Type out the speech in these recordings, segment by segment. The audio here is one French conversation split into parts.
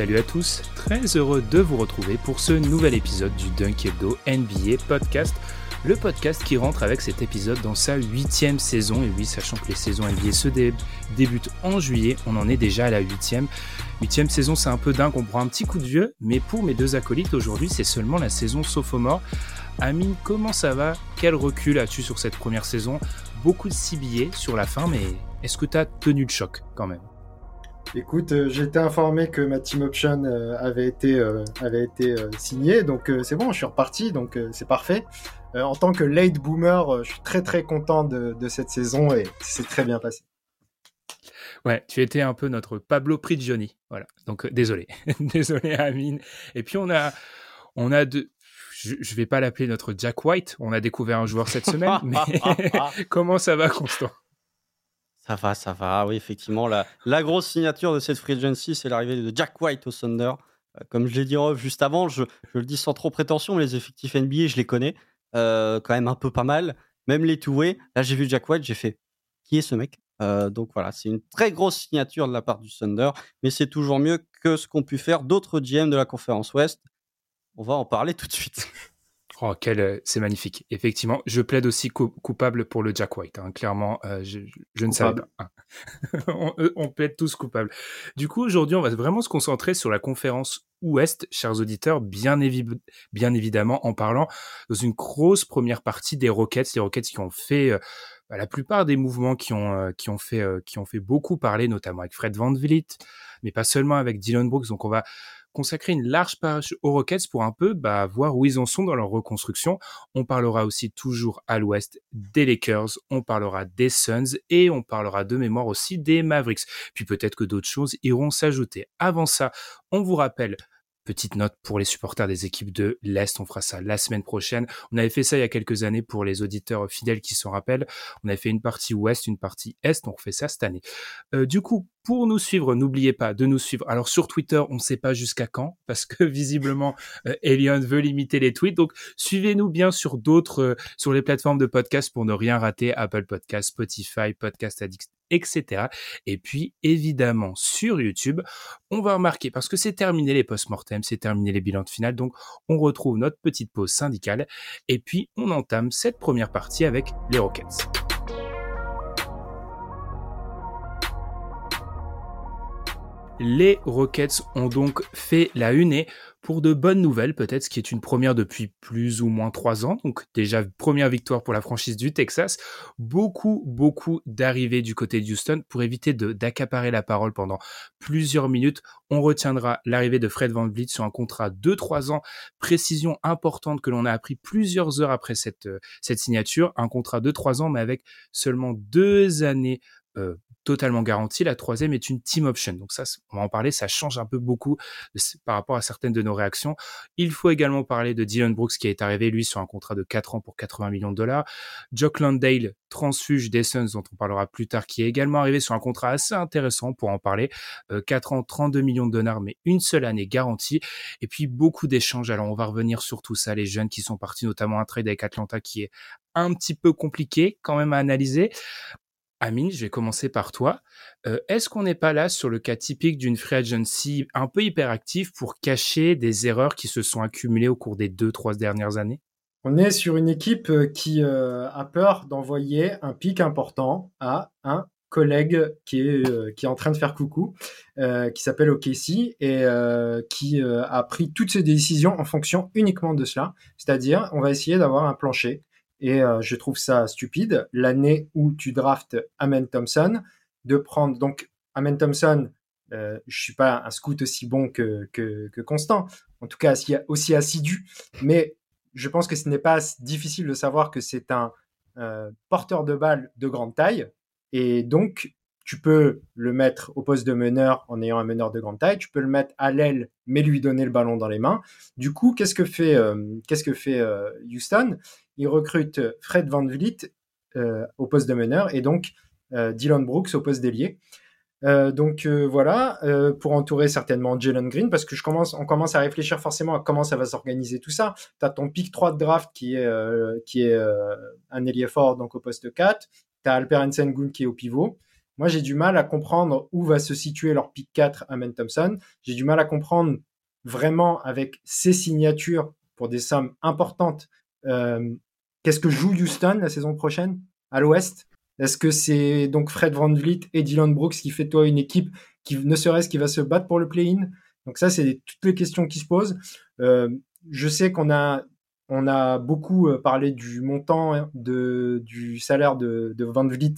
Salut à tous, très heureux de vous retrouver pour ce nouvel épisode du Dunk Hebdo NBA Podcast, le podcast qui rentre avec cet épisode dans sa huitième saison. Et oui, sachant que les saisons NBA se débutent en juillet, on en est déjà à la huitième. Huitième saison, c'est un peu dingue, on prend un petit coup de vieux, mais pour mes deux acolytes aujourd'hui, c'est seulement la saison sophomore. Amine, comment ça va? Quel recul as-tu sur cette première saison? Beaucoup de billets sur la fin, mais est-ce que tu tenu le choc quand même? Écoute, euh, j'ai été informé que ma team option euh, avait été, euh, avait été signée, donc c'est bon, je suis reparti, donc c'est parfait. en tant que late boomer, je suis très très content de, de cette saison et c'est très bien passé. Ouais, tu étais un peu notre Pablo Prigioni, voilà. Donc désolé, désolé Amine. Et puis on a, on a deux, je, je vais pas l'appeler notre Jack White. On a découvert un joueur cette semaine, mais comment ça va, Constant? Ça va, ça va. Oui, effectivement, la, grosse signature de cette free agency, c'est l'arrivée de Jack White au Thunder. Euh, comme je l'ai dit juste avant, je, le dis sans trop prétention, les effectifs NBA, je les connais euh, quand même un peu pas mal. Même les two-way. Là, j'ai vu Jack White, j'ai fait qui est ce mec? Euh, Donc voilà, c'est une très grosse signature de la part du Thunder, mais c'est toujours mieux que ce qu'ont pu faire d'autres GM de la conférence Ouest. On va en parler tout de suite. Oh, quel, euh, c'est magnifique. Effectivement, je plaide aussi coupable pour le Jack White. Hein. Clairement, euh, je, ne savais pas. Euh, on, plaide tous coupables. Du coup, aujourd'hui, on va vraiment se concentrer sur la conférence Ouest, chers auditeurs, bien, bien évidemment, en parlant dans une grosse première partie des Rockets, les Rockets qui ont fait bah, la plupart des mouvements qui ont, qui ont fait, qui ont fait beaucoup parler, notamment avec Fred Van Vliet, mais pas seulement avec Dylan Brooks. Donc, on va consacrer une large page aux Rockets pour un peu bah, voir où ils en sont dans leur reconstruction. On parlera aussi toujours à l'ouest des Lakers, on parlera des Suns et on parlera de mémoire aussi des Mavericks. Puis peut-être que d'autres choses iront s'ajouter. Avant ça, on vous rappelle Petite note pour les supporters des équipes de l'Est, on fera ça la semaine prochaine. On avait fait ça il y a quelques années pour les auditeurs fidèles qui s'en rappellent. On avait fait une partie Ouest, une partie Est, on refait ça cette année. Euh, du coup, pour nous suivre, n'oubliez pas de nous suivre. Alors sur Twitter, on ne sait pas jusqu'à quand, parce que visiblement, euh, veut limiter les tweets. Donc suivez-nous bien sur d'autres, euh, sur les plateformes de podcast pour ne rien rater. Apple Podcast, Spotify, Podcast Addict, etc. Et puis, évidemment, sur YouTube, on va remarquer, parce que c'est terminé les post-mortem, c'est terminé les bilans de finale, donc on retrouve notre petite pause syndicale, et puis on entame cette première partie avec les Rockets. Les Rockets ont donc fait la une et pour de bonnes nouvelles, peut-être, ce qui est une première depuis plus ou moins trois ans. Donc déjà, première victoire pour la franchise du Texas. Beaucoup, beaucoup d'arrivées du côté de Houston. Pour éviter d'accaparer la parole pendant plusieurs minutes, on retiendra l'arrivée de Fred Van Vliet sur un contrat de trois ans. Précision importante que l'on a appris plusieurs heures après cette, euh, cette signature. Un contrat de trois ans, mais avec seulement deux années euh, totalement garantie. La troisième est une team option. Donc ça, on va en parler, ça change un peu beaucoup par rapport à certaines de nos réactions. Il faut également parler de Dylan Brooks qui est arrivé, lui, sur un contrat de 4 ans pour 80 millions de dollars. Jock Landale, transfuge des Suns, dont on parlera plus tard, qui est également arrivé sur un contrat assez intéressant pour en parler. 4 euh, ans, 32 millions de dollars, mais une seule année garantie. Et puis beaucoup d'échanges. Alors on va revenir sur tout ça, les jeunes qui sont partis, notamment un trade avec Atlanta qui est un petit peu compliqué quand même à analyser. Amine, je vais commencer par toi. Euh, est-ce qu'on n'est pas là sur le cas typique d'une free agency un peu hyperactive pour cacher des erreurs qui se sont accumulées au cours des deux, trois dernières années? On est sur une équipe euh, qui euh, a peur d'envoyer un pic important à un collègue qui est, qui est en train de faire coucou, qui s'appelle OKC et qui a pris toutes ses décisions en fonction uniquement de cela. C'est-à-dire, on va essayer d'avoir un plancher et je trouve ça stupide. L'année où tu draftes Amen Thompson, de prendre donc Amen Thompson, euh, je suis pas un scout aussi bon que, que, Constant, en tout cas aussi, assidu, mais je pense que ce n'est pas difficile de savoir que c'est un euh, porteur de balle de grande taille, et donc tu peux le mettre au poste de meneur en ayant un meneur de grande taille, tu peux le mettre à l'aile, mais lui donner le ballon dans les mains. Du coup, qu'est-ce que fait, euh, qu'est-ce que fait Houston? Il recrute Fred Van Vliet au poste de meneur et donc Dylan Brooks au poste d'ailier. Euh, donc euh, voilà, euh, pour entourer certainement Jalen Green, parce que je commence, on commence à réfléchir forcément à comment ça va s'organiser tout ça. Tu as ton pick 3 de draft qui est, qui est un ailier fort, donc au poste 4. Tu as Alperen Sengun qui est au pivot. Moi, j'ai du mal à comprendre où va se situer leur pick 4 à Man Thompson. J'ai du mal à comprendre vraiment avec ces signatures pour des sommes importantes. Qu'est-ce que joue Houston la saison prochaine à l'Ouest? Est-ce que c'est donc Fred Van Vliet et Dylan Brooks qui fait toi une équipe qui ne serait-ce qui va se battre pour le play-in? Donc ça, c'est toutes les questions qui se posent. Euh, je sais qu'on a on a beaucoup euh, parlé du montant hein, de, du salaire de, de Van Vliet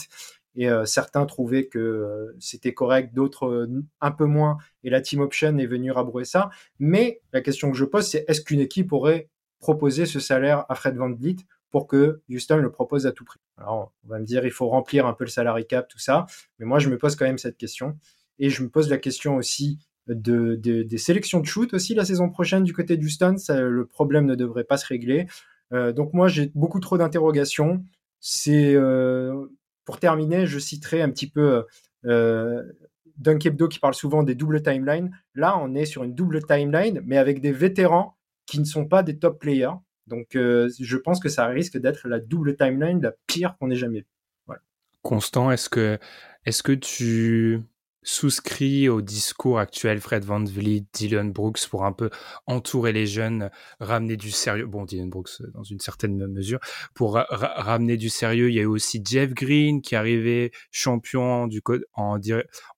et euh, certains trouvaient que c'était correct, d'autres un peu moins, et la team option est venue rabrouer ça. Mais la question que je pose, c'est est-ce qu'une équipe aurait proposé ce salaire à Fred Van Vliet pour que Houston le propose à tout prix? Alors, on va me dire, il faut remplir un peu le salary cap, tout ça. Mais moi, je me pose quand même cette question. Et je me pose la question aussi de, des sélections de shoot aussi la saison prochaine du côté d'Houston. le problème ne devrait pas se régler. Euh, donc moi, j'ai beaucoup trop d'interrogations. C'est euh, pour terminer, je citerai un petit peu euh, Dunkebdo qui parle souvent des doubles timelines. Là, on est sur une double timeline, mais avec des vétérans qui ne sont pas des top players. Donc, euh, je pense que ça risque d'être la double timeline la pire qu'on ait jamais vue. Constant, est-ce que, est-ce que tu souscris au discours actuel Fred Van Vliet, Dylan Brooks pour un peu entourer les jeunes, ramener du sérieux. Bon, Dylan Brooks euh, dans une certaine mesure pour ramener du sérieux. Il y a eu aussi Jeff Green qui est arrivé champion du en,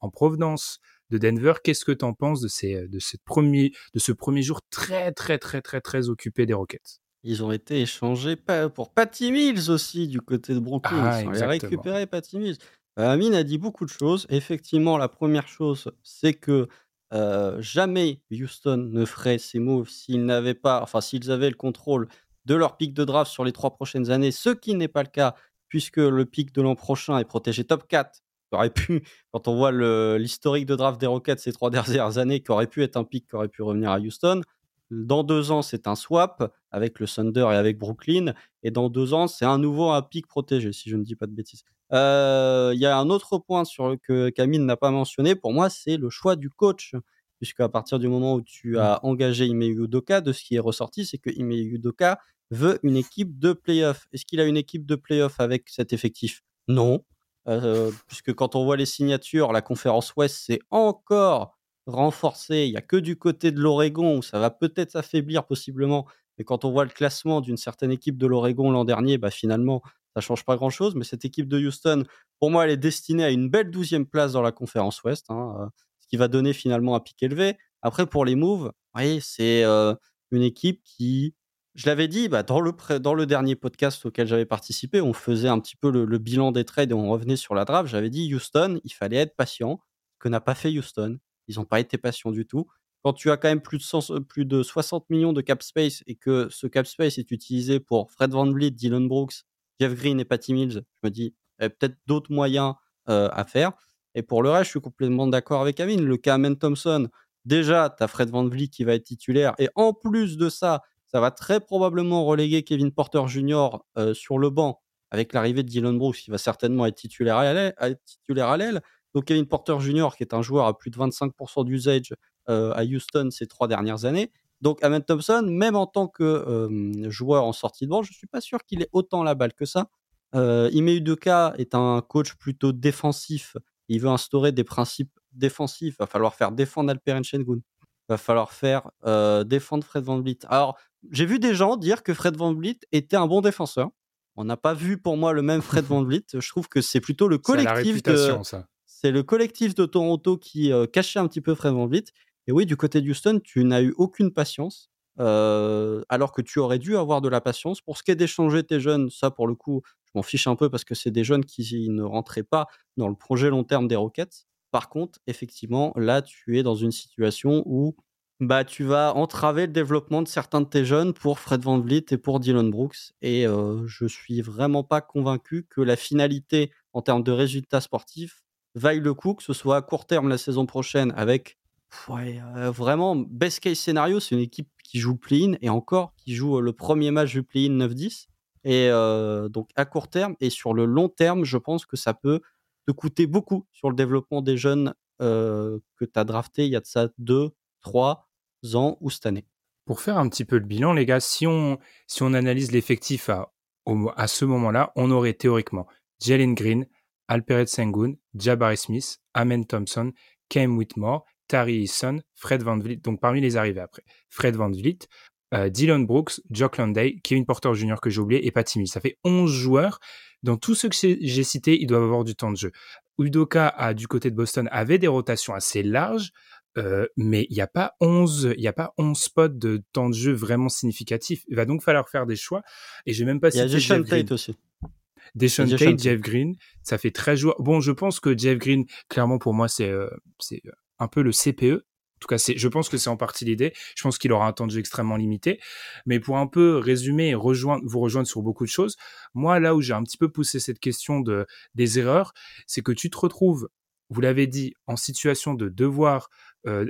en provenance de Denver. Qu'est-ce que tu en penses de, ces, de, cette premier, de ce premier jour très, très, très, très, très occupé des Rockets? Ils ont été échangés pour Patty Mills aussi du côté de Brooklyn. Ah, ils ont récupéré Patty Mills. Euh, Amine a dit beaucoup de choses. Effectivement, la première chose, c'est que euh, jamais Houston ne ferait ces moves s'ils n'avaient pas, enfin s'ils avaient le contrôle de leur pic de draft sur les trois prochaines années, ce qui n'est pas le cas puisque le pic de l'an prochain est protégé top 4. Aurait pu, quand on voit l'historique de draft des Rockets ces trois dernières années, qui aurait pu être un pic qui aurait pu revenir à Houston. Dans deux ans, c'est un swap avec le Thunder et avec Brooklyn. Et dans deux ans, c'est un nouveau un pic protégé, si je ne dis pas de bêtises. Euh, il y a un autre point sur que Camille n'a pas mentionné. Pour moi, c'est le choix du coach. Puisque à partir du moment où tu as mmh. engagé Ime Udoka, de ce qui est ressorti, c'est que Ime Udoka veut une équipe de playoff. Est-ce qu'il a une équipe de playoff avec cet effectif? Non. Euh, puisque quand on voit les signatures, la conférence Ouest, c'est encore renforcé. Il n'y a que du côté de l'Oregon où ça va peut-être s'affaiblir possiblement. Mais quand on voit le classement d'une certaine équipe de l'Oregon l'an dernier, bah finalement, ça change pas grand-chose. Mais cette équipe de Houston, pour moi, elle est destinée à une belle douzième place dans la conférence Ouest, hein, euh, ce qui va donner finalement un pic élevé. Après, pour les moves, oui, c'est euh, une équipe qui, je l'avais dit, bah, dans, le dans le dernier podcast auquel j'avais participé, on faisait un petit peu le, le, bilan des trades et on revenait sur la draft. J'avais dit Houston, il fallait être patient, que n'a pas fait Houston. Ils n'ont pas été patients du tout. Quand tu as quand même plus de, plus de 60 millions de cap space et que ce cap space est utilisé pour Fred Van Vliet, Dylan Brooks, Jeff Green et Patty Mills, je me dis, a peut-être d'autres moyens euh, à faire. Et pour le reste, je suis complètement d'accord avec Amine. Le cas Amen Thompson, déjà, tu as Fred Van Vliet qui va être titulaire. Et en plus de ça, ça va très probablement reléguer Kevin Porter Jr. Euh, sur le banc avec l'arrivée de Dylan Brooks, qui va certainement être titulaire à l'aile. Donc Kevin Porter Jr., qui est un joueur à plus de 25% d'usage euh, à Houston ces trois dernières années. Donc Amen Thompson, même en tant que joueur en sortie de banc, je ne suis pas sûr qu'il ait autant la balle que ça. Euh, Ime Udoka est un coach plutôt défensif. Il veut instaurer des principes défensifs. Il va falloir faire défendre Alperen Sengun. Il va falloir faire euh, défendre Fred Van Vliet. Alors, j'ai vu des gens dire que Fred Van Vliet était un bon défenseur. On n'a pas vu pour moi le même Fred Van Vliet. Je trouve que c'est plutôt le collectif de, ça. C'est le collectif de Toronto qui euh, cachait un petit peu Fred Van Vliet. Et oui, du côté d'Houston, tu n'as eu aucune patience. alors que tu aurais dû avoir de la patience. Pour ce qui est d'échanger tes jeunes, ça pour le coup, je m'en fiche un peu parce que c'est des jeunes qui ne rentraient pas dans le projet long terme des Rockets. Par contre, effectivement, là, tu es dans une situation où bah, tu vas entraver le développement de certains de tes jeunes pour Fred Van Vliet et pour Dylan Brooks. Et euh, je suis vraiment pas convaincu que la finalité en termes de résultats sportifs vaille le coup, que ce soit à court terme la saison prochaine avec euh, vraiment best case scénario, c'est une équipe qui joue play-in et encore qui joue le premier match du play-in 9-10. Et euh, donc à court terme et sur le long terme, je pense que ça peut te coûter beaucoup sur le développement des jeunes que tu as drafté il y a de ça deux, trois ans ou cette année. Pour faire un petit peu le bilan, les gars, si on, si on analyse l'effectif à, à ce moment-là, on aurait théoriquement Jalen Green, Alperet Sengun, Jabari Smith, Amen Thompson, Cam Whitmore, Tari Eason, Fred Van Vliet, donc parmi les arrivés après, Fred Van Vliet, euh, Dylan Brooks, Jock Landay, Kevin Porter Jr. que j'ai oublié et Patty Mills. Ça fait 11 joueurs. Dans tous ceux que j'ai cités, ils doivent avoir du temps de jeu. Udoka, a, du côté de Boston, avait des rotations assez larges. Euh, mais il n'y a pas 11, il y a pas 11 spots de temps de jeu vraiment significatifs. Il va donc falloir faire des choix. Et j'ai même pas Il y a Deshaun Tate aussi. Deshaun Tate, Jeff Green, ça fait 13 joueurs. Bon, je pense que Jeff Green, clairement pour moi, c'est euh, c'est un peu le CPE. En tout cas, je pense que c'est en partie l'idée. Je pense qu'il aura un temps de jeu extrêmement limité. Mais pour un peu résumer et rejoindre, vous rejoindre sur beaucoup de choses, moi, là où j'ai un petit peu poussé cette question de, des erreurs, c'est que tu te retrouves, vous l'avez dit, en situation de devoir euh,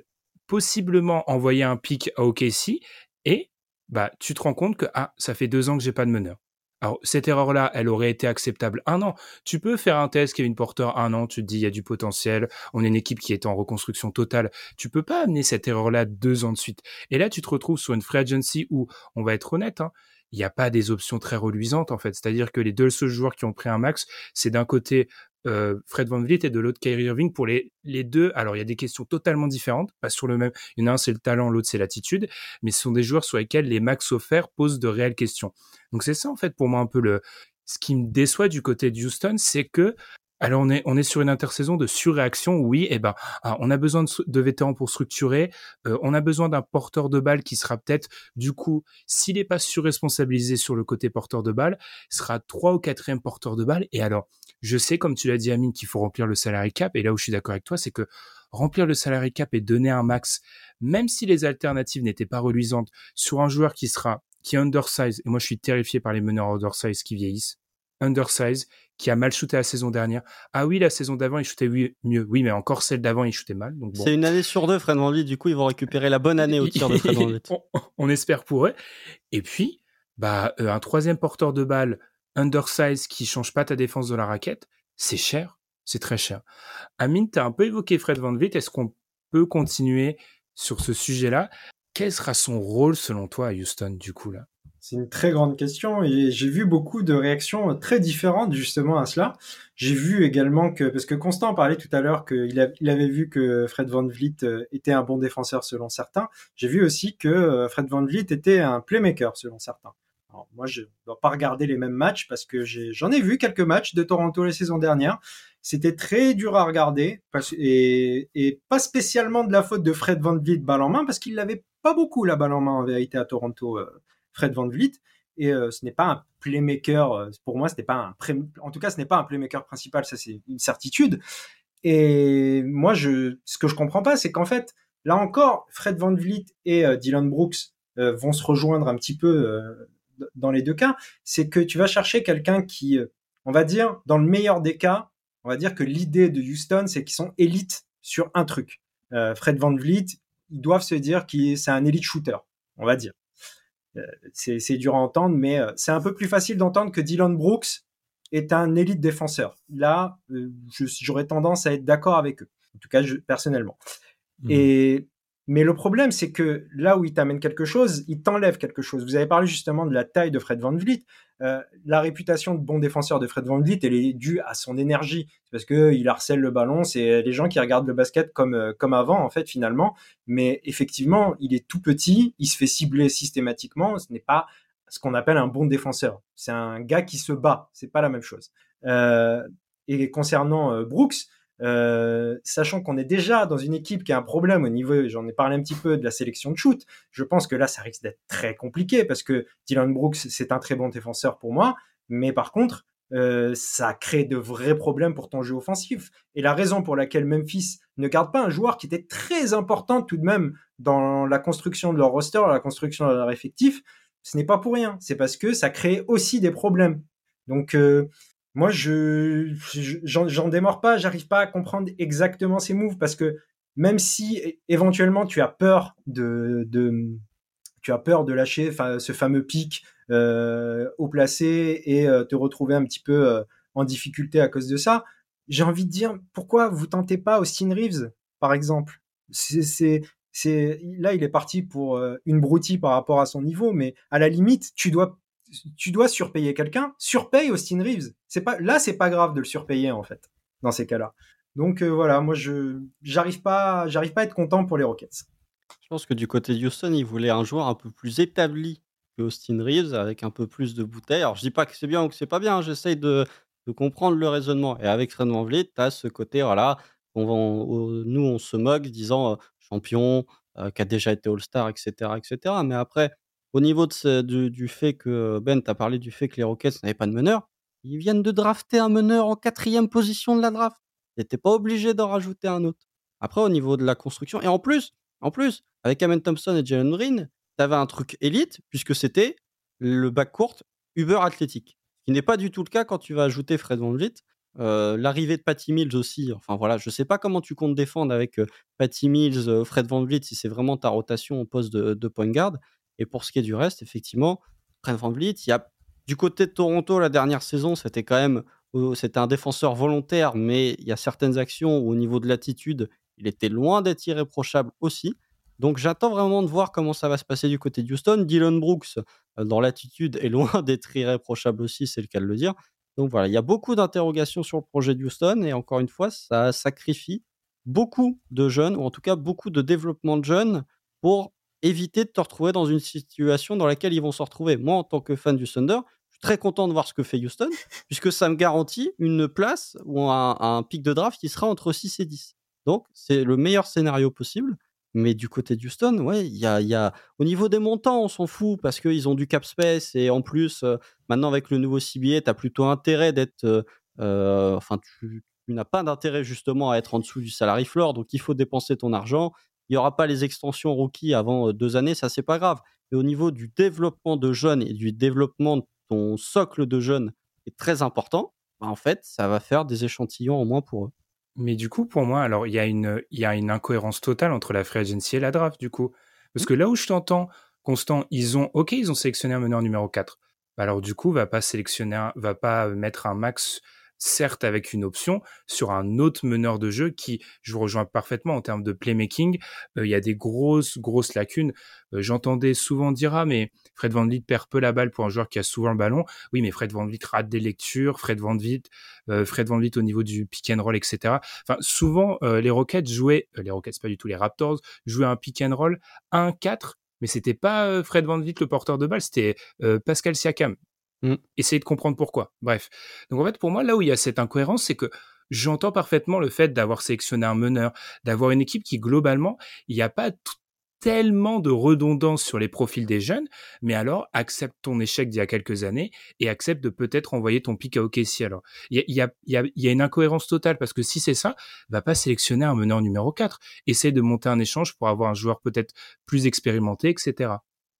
possiblement envoyer un pic à OKC et bah tu te rends compte que ah ça fait deux ans que j'ai pas de meneur. Alors cette erreur-là, elle aurait été acceptable un an. Tu peux faire un test Kevin Porter un an, tu te dis il y a du potentiel, on est une équipe qui est en reconstruction totale. Tu peux pas amener cette erreur-là deux ans de suite. Et là tu te retrouves sur une free agency où on va être honnête, hein, il n'y a pas des options très reluisantes en fait. C'est-à-dire que les deux seuls joueurs qui ont pris un max, c'est d'un côté euh, Fred Van Vliet et de l'autre Kyrie Irving pour les, les deux. Alors il y a des questions totalement différentes, pas sur le même. Il y en a un c'est le talent, l'autre c'est l'attitude, mais ce sont des joueurs sur lesquels les max offerts posent de réelles questions. Donc c'est ça en fait pour moi un peu le ce qui me déçoit du côté de Houston, c'est que alors on est on est sur une intersaison de surréaction. Oui, eh ben ah, on a besoin de, vétérans pour structurer. Euh, on a besoin d'un porteur de balle qui sera peut-être du coup, s'il n'est pas surresponsabilisé sur le côté porteur de balle, sera trois ou quatrième porteur de balle. Et alors, je sais comme tu l'as dit Amine qu'il faut remplir le salary cap. Et là où je suis d'accord avec toi, c'est que remplir le salary cap et donner un max, même si les alternatives n'étaient pas reluisantes, sur un joueur qui sera qui est undersize. Et moi, je suis terrifié par les meneurs undersize qui vieillissent undersize, qui a mal shooté la saison dernière. Ah oui, la saison d'avant, il shootait mieux. Oui, mais encore celle d'avant, il shootait mal. Donc C'est une année sur deux, Fred VanVleet. Du coup, ils vont récupérer la bonne année au tir de Fred VanVleet. on, espère pour eux. Et puis, bah, euh, un troisième porteur de balle undersize qui change pas ta défense de la raquette, c'est cher. C'est très cher. Amine, tu as un peu évoqué Fred VanVleet. Est-ce qu'on peut continuer sur ce sujet-là? Quel sera son rôle selon toi à Houston, du coup, là? C'est une très grande question et j'ai vu beaucoup de réactions très différentes justement à cela. J'ai vu également que, parce que Constant parlait tout à l'heure qu'il avait vu que Fred Van Vliet euh, était un bon défenseur selon certains. J'ai vu aussi que euh, Fred Van Vliet était un playmaker selon certains. Moi, je ne dois pas regarder les mêmes matchs parce que j'en ai, vu quelques matchs de Toronto la saison dernière. C'était très dur à regarder et, pas spécialement de la faute de Fred Van Vliet balle en main parce qu'il n'avait pas beaucoup la balle en main en vérité à Toronto. Euh, Fred Van Vliet. Et euh, ce n'est pas un playmaker, euh, pour moi, ce n'est pas un, en tout cas, ce n'est pas un playmaker principal, ça c'est une certitude. Et moi, ce que je comprends pas, c'est qu'en fait, là encore, Fred Van Vliet et Dylan Brooks vont se rejoindre un petit peu dans les deux cas. C'est que tu vas chercher quelqu'un qui, on va dire, dans le meilleur des cas, on va dire que l'idée de Houston, c'est qu'ils sont élites sur un truc. Fred Van Vliet, ils doivent se dire que c'est un élite shooter, on va dire. Euh, c'est dur à entendre, mais euh, c'est un peu plus facile d'entendre que Dylan Brooks est un élite défenseur. Là, euh, j'aurais tendance à être d'accord avec eux, en tout cas personnellement. Mmh. Et mais le problème, c'est que là où il t'amène quelque chose, il t'enlève quelque chose. Vous avez parlé justement de la taille de Fred Van Vliet. Euh, la réputation de bon défenseur de Fred Van Vliet, elle est due à son énergie. Parce que il harcèle le ballon. C'est les gens qui regardent le basket comme euh, comme avant, en fait, finalement. Mais effectivement, il est tout petit. Il se fait cibler systématiquement. Ce n'est pas ce qu'on appelle un bon défenseur. C'est un gars qui se bat. C'est pas la même chose. Euh, et concernant Brooks, euh, sachant qu'on est déjà dans une équipe qui a un problème au niveau, j'en ai parlé un petit peu de la sélection de shoot, je pense que là, ça risque d'être très compliqué parce que Dylan Brooks, c'est un très bon défenseur pour moi, mais par contre, euh, ça crée de vrais problèmes pour ton jeu offensif. Et la raison pour laquelle Memphis ne garde pas un joueur qui était très important tout de même dans la construction de leur roster, la construction de leur effectif, ce n'est pas pour rien. C'est parce que ça crée aussi des problèmes. Donc, euh, moi, je j'en démords pas, j'arrive pas à comprendre exactement ces moves parce que même si éventuellement tu as peur de, tu as peur de lâcher ce fameux pic euh, au placé et euh, te retrouver un petit peu euh, en difficulté à cause de ça, j'ai envie de dire pourquoi vous tentez pas Austin Reeves par exemple? C'est c'est là il est parti pour une broutille par rapport à son niveau mais à la limite tu dois tu dois surpayer quelqu'un, surpaye Austin Reeves. C'est pas là, c'est pas grave de le surpayer en fait dans ces cas-là. Donc euh, voilà, moi je j'arrive pas j'arrive pas à être content pour les Rockets. Je pense que du côté de Houston, il voulait un joueur un peu plus établi que Austin Reeves avec un peu plus de bouteilles. Alors je dis pas que c'est bien ou que c'est pas bien, hein, j'essaye de, de, comprendre le raisonnement. Et avec Fred VanVleet, tu as ce côté voilà, on nous on se moque disant euh, champion, euh, qui a déjà été All-Star, etc., etc. Mais après, au niveau du, fait que Ben, tu as parlé du fait que les Rockets n'avaient pas de meneur, ils viennent de drafter un meneur en quatrième position de la draft. Ils n'étaient pas obligés d'en rajouter un autre. Après, au niveau de la construction, et en plus, en plus, avec Amen Thompson et Jalen Green, tu avais un truc élite, puisque c'était le backcourt Uber athlétique. Ce qui n'est pas du tout le cas quand tu vas ajouter Fred Van euh, L'arrivée de Patty Mills aussi. Enfin voilà, je ne sais pas comment tu comptes défendre avec euh, Patty Mills, euh, Fred Van si c'est vraiment ta rotation au poste de, de point guard. Et pour ce qui est du reste, effectivement, Fred Van Vliet, il y a du côté de Toronto la dernière saison, c'était quand même c'était un défenseur volontaire, mais il y a certaines actions où, au niveau de l'attitude, il était loin d'être irréprochable aussi. Donc j'attends vraiment de voir comment ça va se passer du côté de Houston. Dylan Brooks, euh, dans l'attitude, est loin d'être irréprochable aussi, c'est le cas de le dire. Donc voilà, il y a beaucoup d'interrogations sur le projet de Houston et encore une fois, ça sacrifie beaucoup de jeunes, ou en tout cas beaucoup de développement de jeunes pour éviter de te retrouver dans une situation dans laquelle ils vont se retrouver. Moi, en tant que fan du Thunder, je suis très content de voir ce que fait Houston, puisque ça me garantit une place ou un, pic de draft qui sera entre 6 et 10. Donc, c'est le meilleur scénario possible. Mais du côté de Houston, ouais, il y a, au niveau des montants, on s'en fout parce qu'ils ont du cap space et en plus, euh, maintenant avec le nouveau CBA, tu as plutôt intérêt d'être, euh, euh, enfin, tu, tu n'as pas d'intérêt justement à être en dessous du salary floor, donc il faut dépenser ton argent il n'y aura pas les extensions rookies avant deux années, ça c'est pas grave. Mais au niveau du développement de jeunes et du développement de ton socle de jeunes est très important, bah, en fait, ça va faire des échantillons en moins pour eux. Mais du coup, pour moi, alors il y, a une, y a une incohérence totale entre la free agency et la draft, du coup. Parce mmh. que là où je t'entends, Constant, ils ont, ok, ils ont sélectionné un meneur numéro 4. Alors du coup, va pas sélectionner, va pas mettre un max certes avec une option sur un autre meneur de jeu qui, je vous rejoins parfaitement en termes de playmaking, euh, il y a des grosses, grosses lacunes. Euh, j'entendais souvent dire, ah, mais Fred Van Vliet perd peu la balle pour un joueur qui a souvent le ballon. Oui, mais Fred Van Vliet rate des lectures, Fred Van Vliet, euh, Fred Van Vliet au niveau du pick and roll, etc. Enfin, souvent, les Rockets jouaient, les Rockets, pas du tout les Raptors, jouaient un pick and roll 1-4 mais c'était pas Fred Van Vliet le porteur de balle, c'était Pascal Siakam. Mmh. Essayer de comprendre pourquoi. Bref. Donc en fait, pour moi, là où il y a cette incohérence, c'est que j'entends parfaitement le fait d'avoir sélectionné un meneur, d'avoir une équipe qui, globalement, il n'y a pas tellement de redondance sur les profils des jeunes, mais alors accepte ton échec d'il y a quelques années et accepte de peut-être envoyer ton pic à OKC. Alors, il y a, y, a, y a, une incohérence totale parce que si c'est ça, va pas sélectionner un meneur numéro 4. Essaye de monter un échange pour avoir un joueur peut-être plus expérimenté, etc.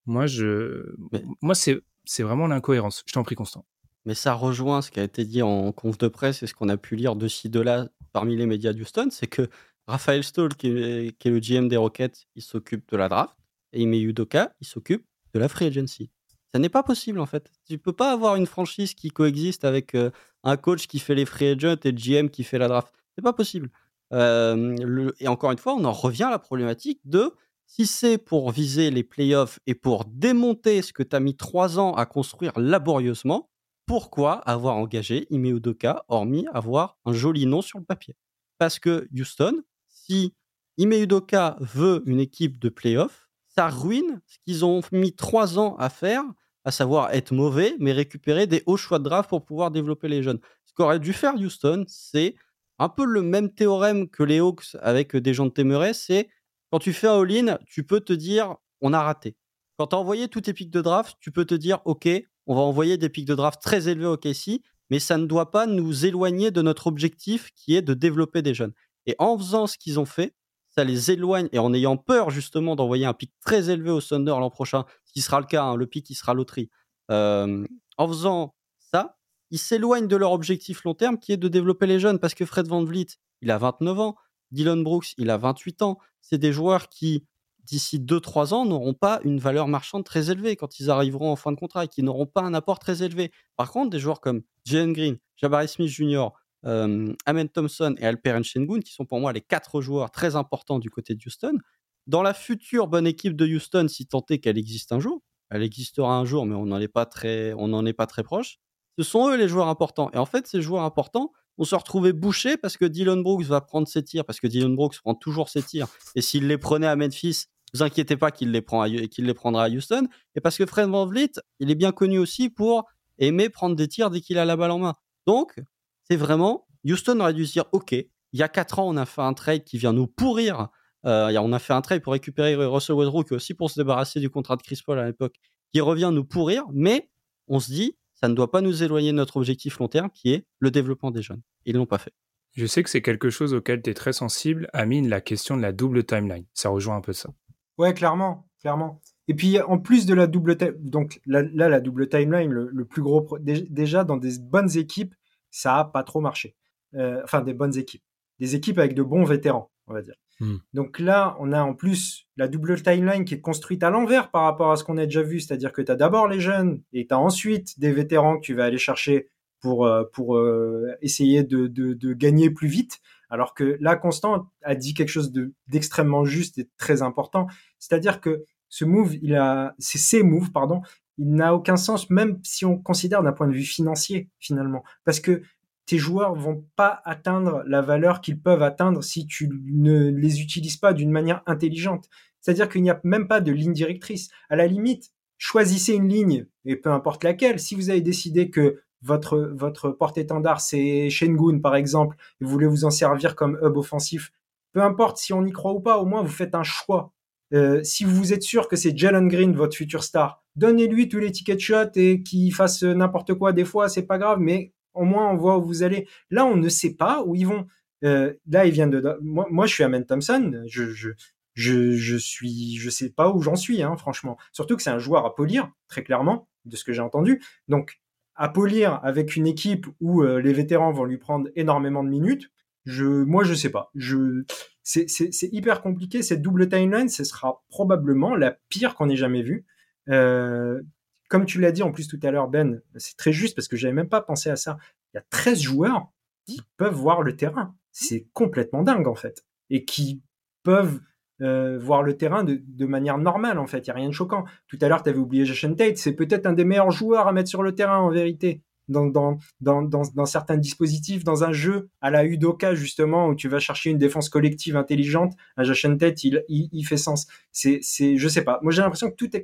Moi, je, moi, c'est, c'est vraiment l'incohérence. Je t'en prie, Constant. Mais ça rejoint ce qui a été dit en conf de presse et ce qu'on a pu lire de ci, de là parmi les médias d'Houston, c'est que Raphaël Stoll, qui est, le GM des Rockets, il s'occupe de la draft, et Ime Udoka, il s'occupe de la free agency. Ça n'est pas possible en fait. Tu peux pas avoir une franchise qui coexiste avec euh, un coach qui fait les free agents et le GM qui fait la draft. C'est pas possible. Euh, et encore une fois, on en revient à la problématique de si c'est pour viser les playoffs et pour démonter ce que tu as mis trois ans à construire laborieusement, pourquoi avoir engagé Ime Udoka hormis avoir un joli nom sur le papier? Parce que Houston, si Ime Udoka veut une équipe de playoffs, ça ruine ce qu'ils ont mis trois ans à faire, à savoir être mauvais, mais récupérer des hauts choix de draft pour pouvoir développer les jeunes. Ce qu'aurait dû faire Houston, c'est un peu le même théorème que les Hawks avec des gens de c'est quand tu fais un all-in, tu peux te dire on a raté. Quand tu as envoyé tous tes pics de draft, tu peux te dire ok, on va envoyer des pics de draft très élevés au KC, mais ça ne doit pas nous éloigner de notre objectif qui est de développer des jeunes. Et en faisant ce qu'ils ont fait, ça les éloigne et en ayant peur justement d'envoyer un pic très élevé au Thunder l'an prochain, ce qui sera le cas, hein, le pic qui sera loterie. Euh, en faisant ça, ils s'éloignent de leur objectif long terme qui est de développer les jeunes parce que Fred Van Vliet, il a 29 ans, Dylan Brooks, il a 28 ans. C'est des joueurs qui, d'ici 2-3 ans, n'auront pas une valeur marchande très élevée quand ils arriveront en fin de contrat et qui n'auront pas un apport très élevé. Par contre, des joueurs comme Jalen Green, Jabari Smith Jr., euh, Amen Thompson et Alperen Shengun, qui sont pour moi les quatre joueurs très importants du côté de Houston, dans la future bonne équipe de Houston, si tant est qu'elle existe un jour, elle existera un jour, mais on n'en est on n'en est pas très proche. Ce sont eux les joueurs importants. Et en fait, ces joueurs importants, on se retrouvait bouché parce que Dylan Brooks va prendre ses tirs, parce que Dylan Brooks prend toujours ses tirs. Et s'il les prenait à Memphis, vous inquiétez pas qu'il les, prend qu'il les prendra à Houston. Et parce que Fred Van Vliet, il est bien connu aussi pour aimer prendre des tirs dès qu'il a la balle en main. Donc, c'est vraiment, Houston aurait dû se dire, OK, il y a 4 ans, on a fait un trade qui vient nous pourrir. Euh, on a fait un trade pour récupérer Russell Westbrook aussi pour se débarrasser du contrat de Chris Paul à l'époque, qui revient nous pourrir. Mais on se dit, ça ne doit pas nous éloigner de notre objectif long terme qui est le développement des jeunes. Ils ne l'ont pas fait. Je sais que c'est quelque chose auquel tu es très sensible, Amine, la question de la double timeline. Ça rejoint un peu ça. Ouais, clairement, clairement. Et puis en plus de la double donc là, la double timeline, le, plus gros déjà dans des bonnes équipes, ça a pas trop marché. Euh, enfin des bonnes équipes, des équipes avec de bons vétérans, on va dire. Hmm. Donc là, on a en plus la double timeline qui est construite à l'envers par rapport à ce qu'on a déjà vu, c'est-à-dire que tu as d'abord les jeunes et tu as ensuite des vétérans que tu vas aller chercher pour, euh, pour euh, essayer de, de, gagner plus vite. Alors que là, Constant a dit quelque chose d'extrêmement juste et très important, c'est-à-dire que ce move, il a, c'est ces moves, pardon, il n'a aucun sens, même si on considère d'un point de vue financier, finalement. Parce que tes joueurs vont pas atteindre la valeur qu'ils peuvent atteindre si tu ne les utilises pas d'une manière intelligente. C'est-à-dire qu'il n'y a même pas de ligne directrice. À la limite, choisissez une ligne, et peu importe laquelle. Si vous avez décidé que votre, votre porte-étendard, c'est Shengun, par exemple, et vous voulez vous en servir comme hub offensif, peu importe si on y croit ou pas, au moins vous faites un choix. Euh, si vous êtes sûr que c'est Jalen Green, votre futur star, donnez-lui tous les tickets de shot et qu'il fasse n'importe quoi des fois, c'est pas grave, mais au moins on voit où vous allez. Là, on ne sait pas où ils vont. Euh, là, ils viennent de. Moi, moi, je suis Amen Thompson. Je, je, je, je suis, je sais pas où j'en suis, hein, franchement. Surtout que c'est un joueur à polir, très clairement, de ce que j'ai entendu. Donc, à polir avec une équipe où euh, les vétérans vont lui prendre énormément de minutes. Je, moi, je sais pas. Je, c'est, hyper compliqué. Cette double timeline, ce sera probablement la pire qu'on ait jamais vue. Euh, comme tu l'as dit en plus tout à l'heure, Ben, c'est très juste parce que j'avais même pas pensé à ça. Il y a 13 joueurs qui peuvent voir le terrain. C'est complètement dingue en fait. Et qui peuvent euh, voir le terrain de, manière normale en fait. Il n'y a rien de choquant. Tout à l'heure, tu avais oublié Jason Tate. C'est peut-être un des meilleurs joueurs à mettre sur le terrain en vérité. Dans, dans, dans, dans, certains dispositifs, dans un jeu à la Udoka justement où tu vas chercher une défense collective intelligente, un Jason Tate, il, il, fait sens. C'est, c'est, je sais pas. Moi, j'ai l'impression que tout est,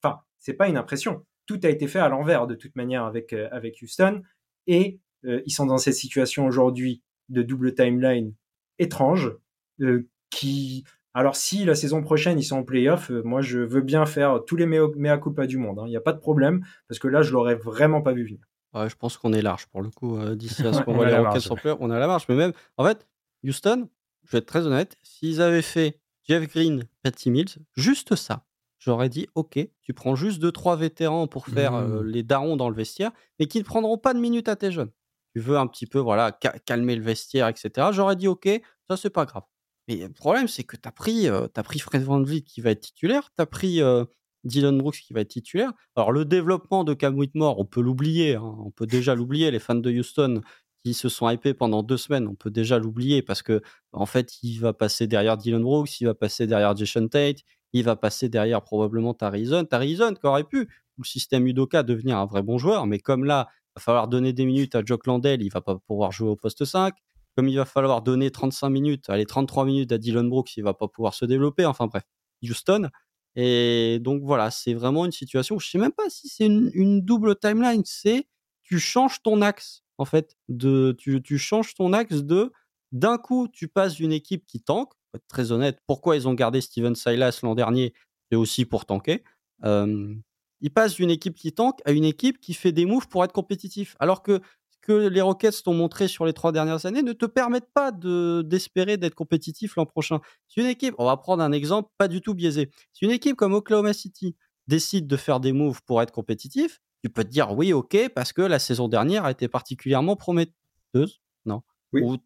enfin, c'est pas une impression. Tout a été fait à l'envers de toute manière avec, euh, avec Houston. Et euh, ils sont dans cette situation aujourd'hui de double timeline étrange euh, qui alors si la saison prochaine ils sont en playoff, moi je veux bien faire tous les mea culpa du monde. Hein. Il n'y a pas de problème parce que là je l'aurais vraiment pas vu venir. je pense qu'on est large pour le coup. D'ici à ce qu'on va les Rockets en on a la marche. Mais même, en fait, Houston, je vais être très honnête, s'ils avaient fait Jeff Green, Patty Mills, juste ça, j'aurais dit ok, tu prends juste deux trois vétérans pour faire euh, mmh. les darons dans le vestiaire, mais qui ne prendront pas de minutes à tes jeunes. Tu veux un petit peu voilà calmer le vestiaire, etc. J'aurais dit ok, ça c'est pas grave. Mais le problème c'est que tu as pris euh, as pris Fred Van Vliet qui va être titulaire, tu as pris euh, Dylan Brooks qui va être titulaire. Alors le développement de Cam Whitmore, on peut l'oublier, hein, on peut déjà l'oublier. Les fans de Houston qui se sont hypés pendant deux semaines, on peut déjà l'oublier parce que en fait il va passer derrière Dylan Brooks, il va passer derrière Jason Tate, il va passer derrière probablement Tarizon. Tarizon qui aurait pu, le système Udoka, devenir un vrai bon joueur, mais comme là, il va falloir donner des minutes à Jock Landell, il va pas pouvoir jouer au poste 5. Comme il va falloir donner 35 minutes, allez, 33 minutes à Dylan Brooks, il va pas pouvoir se développer. Enfin bref, Houston. Et donc voilà, c'est vraiment une situation, je sais même pas si c'est une, double timeline, c'est tu changes ton axe, en fait. De, tu, tu changes ton axe de d'un coup, tu passes d'une équipe qui tank, être très honnête, pourquoi ils ont gardé Steven Silas l'an dernier C'est aussi pour tanker. Euh, ils passent d'une équipe qui tank à une équipe qui fait des moves pour être compétitif. Alors que que les Rockets t'ont montré sur les trois dernières années ne te permettent pas de, d'espérer d'être compétitif l'an prochain. Si une équipe, on va prendre un exemple pas du tout biaisé, si une équipe comme Oklahoma City décide de faire des moves pour être compétitif, tu peux te dire oui, ok, parce que la saison dernière a été particulièrement prometteuse. Non? Oui. Ou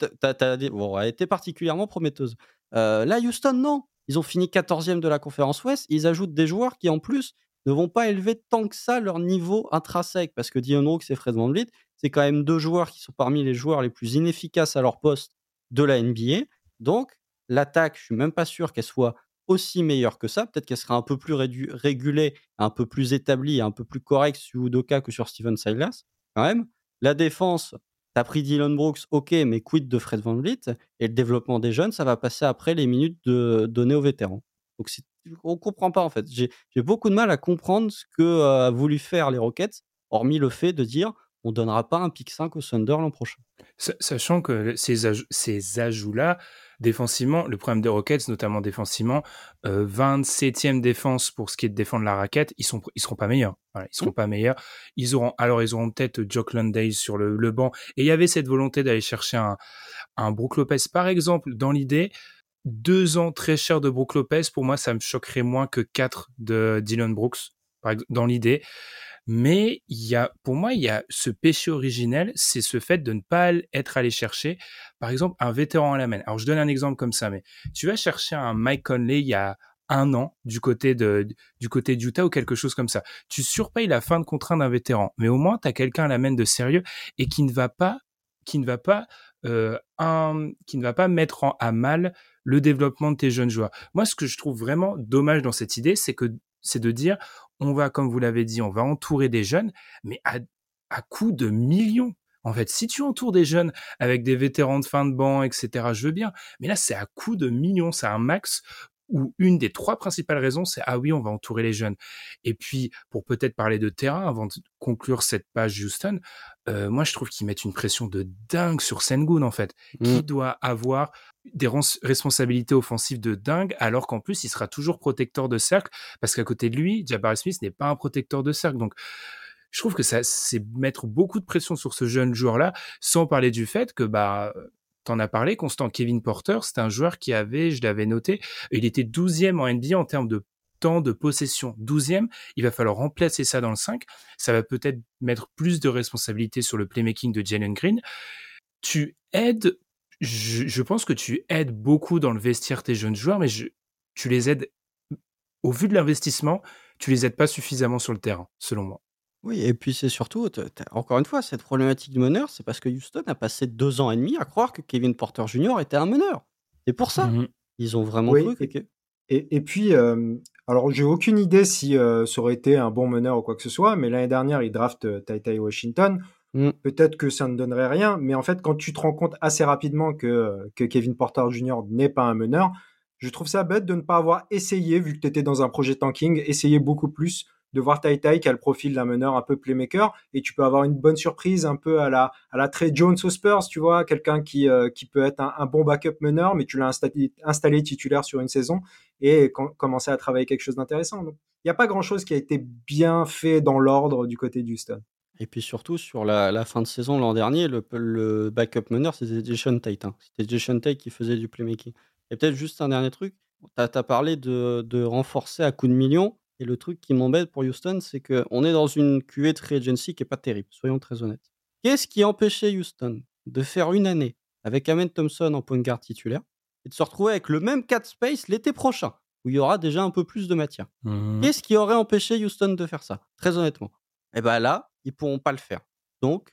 bon, a été particulièrement prometteuse. Euh, là, Houston, non. Ils ont fini 14e de la conférence Ouest. Ils ajoutent des joueurs qui, en plus, ne vont pas élever tant que ça leur niveau intrinsèque. Parce que Dion Brooks et Fred VanVleet, c'est quand même deux joueurs qui sont parmi les joueurs les plus inefficaces à leur poste de la NBA. Donc, l'attaque, je suis même pas sûr qu'elle soit aussi meilleure que ça. Peut-être qu'elle sera un peu plus régulée, un peu plus établie, un peu plus correcte sur Udoka que sur Steven Silas, quand même. La défense, tu as pris Dylan Brooks, ok, mais quid de Fred Van Vliet Et le développement des jeunes, ça va passer après les minutes données aux vétérans. Donc, on comprend pas, en fait. J'ai beaucoup de mal à comprendre ce que euh, voulu faire les Rockets, hormis le fait de dire on donnera pas un pick 5 au Thunder l'an prochain. Sachant que ces, ajouts-là, défensivement, le problème des Rockets, notamment défensivement, 27e euh, défense pour ce qui est de défendre la raquette, ils sont ils seront pas meilleurs. Voilà, ils seront mmh. pas meilleurs. Ils auront alors ils auront peut-être Jock Days sur le, banc et il y avait cette volonté d'aller chercher un un Brook Lopez par exemple dans l'idée. Deux ans très chers de Brook Lopez, pour moi, ça me choquerait moins que quatre de Dylan Brooks, dans l'idée. Mais il y a, pour moi, il y a ce péché originel, c'est ce fait de ne pas être allé chercher, par exemple, un vétéran à la main. Alors, je donne un exemple comme ça, mais tu vas chercher un Mike Conley il y a un an du côté de du côté d'Utah ou quelque chose comme ça. Tu surpayes la fin de contrat d'un vétéran, mais au moins tu as quelqu'un à la main de sérieux et qui ne va pas qui ne va pas euh, un, qui ne va pas mettre en, à mal le développement de tes jeunes joueurs. Moi, ce que je trouve vraiment dommage dans cette idée, c'est que c'est de dire on va, comme vous l'avez dit, on va entourer des jeunes, mais à, à coût de millions. En fait, si tu entoures des jeunes avec des vétérans de fin de banc, etc., je veux bien. Mais là, c'est à coût de millions. C'est un max où une des trois principales raisons, c'est ah oui, on va entourer les jeunes. Et puis, pour peut-être parler de terrain, avant de conclure cette page Houston, euh, moi je trouve qu'ils mettent une pression de dingue sur Sengun en fait, qui mmh. doit avoir des responsabilités offensives de dingue, alors qu'en plus il sera toujours protecteur de cercle, parce qu'à côté de lui, Jabari Smith n'est pas un protecteur de cercle. Donc je trouve que ça c'est mettre beaucoup de pression sur ce jeune joueur là, sans parler du fait que bah T'en as parlé, Constant Kevin Porter, c'est un joueur qui avait, je l'avais noté, il était 12e en NBA en termes de temps de possession. 12e, il va falloir remplacer ça dans le 5. Ça va peut-être mettre plus de responsabilité sur le playmaking de Jalen Green. Tu aides, je, pense que tu aides beaucoup dans le vestiaire tes jeunes joueurs, mais tu les aides, au vu de l'investissement, tu les aides pas suffisamment sur le terrain, selon moi. Oui, et puis c'est surtout, encore une fois, cette problématique de meneur, c'est parce que Houston a passé deux ans et demi à croire que Kevin Porter Jr. était un meneur. C'est pour ça. Mmh Ils ont vraiment cru que... et, et, puis, alors j'ai aucune idée si ça aurait été un bon meneur ou quoi que ce soit, mais l'année dernière, il draft Tai Washington. Mmh. Peut-être que ça ne donnerait rien, mais en fait, quand tu te rends compte assez rapidement que, que Kevin Porter Jr. n'est pas un meneur, je trouve ça bête de ne pas avoir essayé, vu que tu étais dans un projet tanking, essayer beaucoup plus de voir Tai Tai qui a le profil d'un meneur un peu playmaker et tu peux avoir une bonne surprise un peu à la à la Trey Jones aux Spurs, tu vois, quelqu'un qui euh, qui peut être un, bon backup meneur mais tu l'as installé, titulaire sur une saison et commencer à travailler quelque chose d'intéressant. Il n'y a pas grand-chose qui a été bien fait dans l'ordre du côté d'Houston. Et puis surtout, sur la, fin de saison l'an dernier, le, le backup meneur, c'était Jason Tate. Hein. C'était Jason Tate qui faisait du playmaking. Et peut-être juste un dernier truc, tu as, parlé de, de, renforcer à coup de millions. Et le truc qui m'embête pour Houston, c'est qu'on est dans une QA de agency qui n'est pas terrible, soyons très honnêtes. Qu'est-ce qui empêchait Houston de faire une année avec Amen Thompson en point de garde titulaire et de se retrouver avec le même 4 space l'été prochain, où il y aura déjà un peu plus de matière? Mmh Qu'est-ce qui aurait empêché Houston de faire ça Très honnêtement? Eh bien là, ils pourront pas le faire. Donc,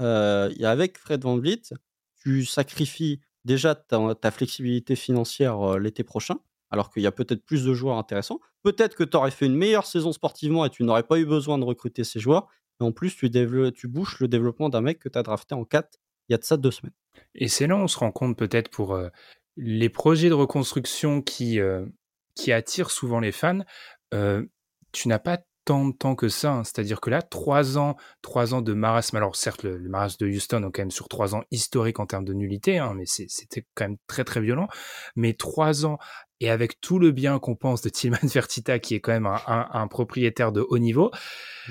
euh, avec Fred Van Vliet, tu sacrifies déjà ta, flexibilité financière euh, l'été prochain, alors qu'il y a peut-être plus de joueurs intéressants. Peut-être que tu aurais fait une meilleure saison sportivement et tu n'aurais pas eu besoin de recruter ces joueurs. Et en plus, tu, tu bouches le développement d'un mec que tu as drafté en 4 il y a de ça deux semaines. Et c'est là où on se rend compte peut-être pour euh, les projets de reconstruction qui, attirent souvent les fans, tu n'as pas tant de temps que ça. Hein. C'est-à-dire que là, trois ans, trois ans de marasme. Alors certes, le, marasme de Houston est quand même sur trois ans historiques en termes de nullité, hein, mais c'était quand même très très violent. Mais trois ans et avec tout le bien qu'on pense de Tillman Fertitta, qui est quand même un, propriétaire de haut niveau,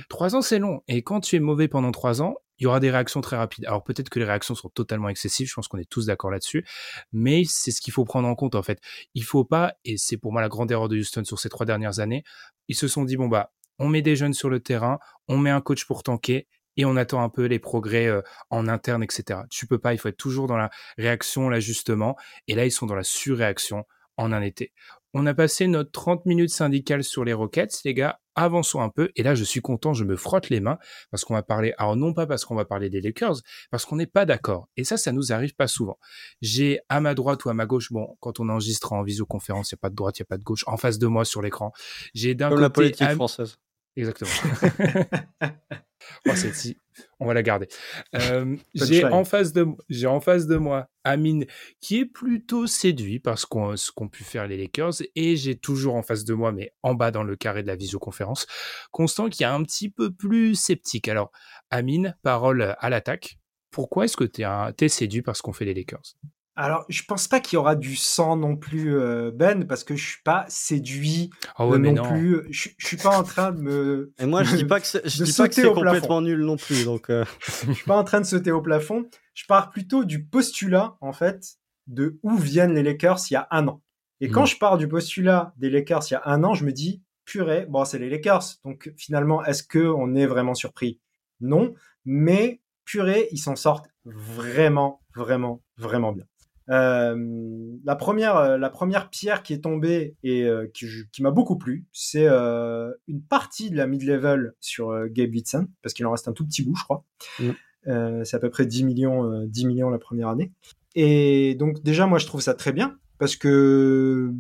trois ans c'est long. Et quand tu es mauvais pendant trois ans, il y aura des réactions très rapides. Alors peut-être que les réactions sont totalement excessives, je pense qu'on est tous d'accord là-dessus, mais c'est ce qu'il faut prendre en compte en fait. Il faut pas, et c'est pour moi la grande erreur de Houston sur ces trois dernières années, ils se sont dit bon bah on met des jeunes sur le terrain, on met un coach pour tanker et on attend un peu les progrès euh, en interne, etc. Tu peux pas, il faut être toujours dans la réaction, l'ajustement, et là ils sont dans la surréaction en un été. On a passé notre 30 minutes syndicales sur les Rockets, les gars. Avançons un peu. Et là, je suis content, je me frotte les mains parce qu'on va parler, alors non pas parce qu'on va parler des Lakers, parce qu'on n'est pas d'accord. Et ça, ça nous arrive pas souvent. J'ai à ma droite ou à ma gauche, bon, quand on enregistre en visioconférence, il n'y a pas de droite, il n'y a pas de gauche, en face de moi sur l'écran. J'ai d'un côté. la politique française. Exactement. oh, on va la garder. Euh, j'ai en face de j'ai en face de moi Amine qui est plutôt séduit par ce qu'ont pu faire les Lakers et j'ai toujours en face de moi mais en bas dans le carré de la visioconférence Constant qui est un petit peu plus sceptique. Alors Amine, parole à l'attaque. Pourquoi est-ce que tu es, es, séduit par ce qu'ont fait les Lakers? Alors, je pense pas qu'il y aura du sang non plus, euh, Ben, parce que je suis pas séduit ah euh, non, plus. Je, je, suis pas en train de me. Et moi, je dis pas que je dis pas que c'est complètement nul non plus, donc. Euh... je suis pas en train de sauter au plafond. Je pars plutôt du postulat, en fait, de où viennent les Lakers il y a un an. Et quand hmm. je pars du postulat des Lakers il y a un an, je me dis, purée, bon, c'est les Lakers. Donc, finalement, est-ce que on est vraiment surpris? Non, mais purée, ils s'en sortent vraiment, vraiment, vraiment bien. Euh, la première, euh, la première pierre qui est tombée et euh, qui, qui m'a beaucoup plu, c'est une partie de la mid-level sur Gabe Whitson, parce qu'il en reste un tout petit bout, je crois. Mm. c'est à peu près 10 millions, 10 millions la première année. Et donc déjà, moi, je trouve ça très bien, parce que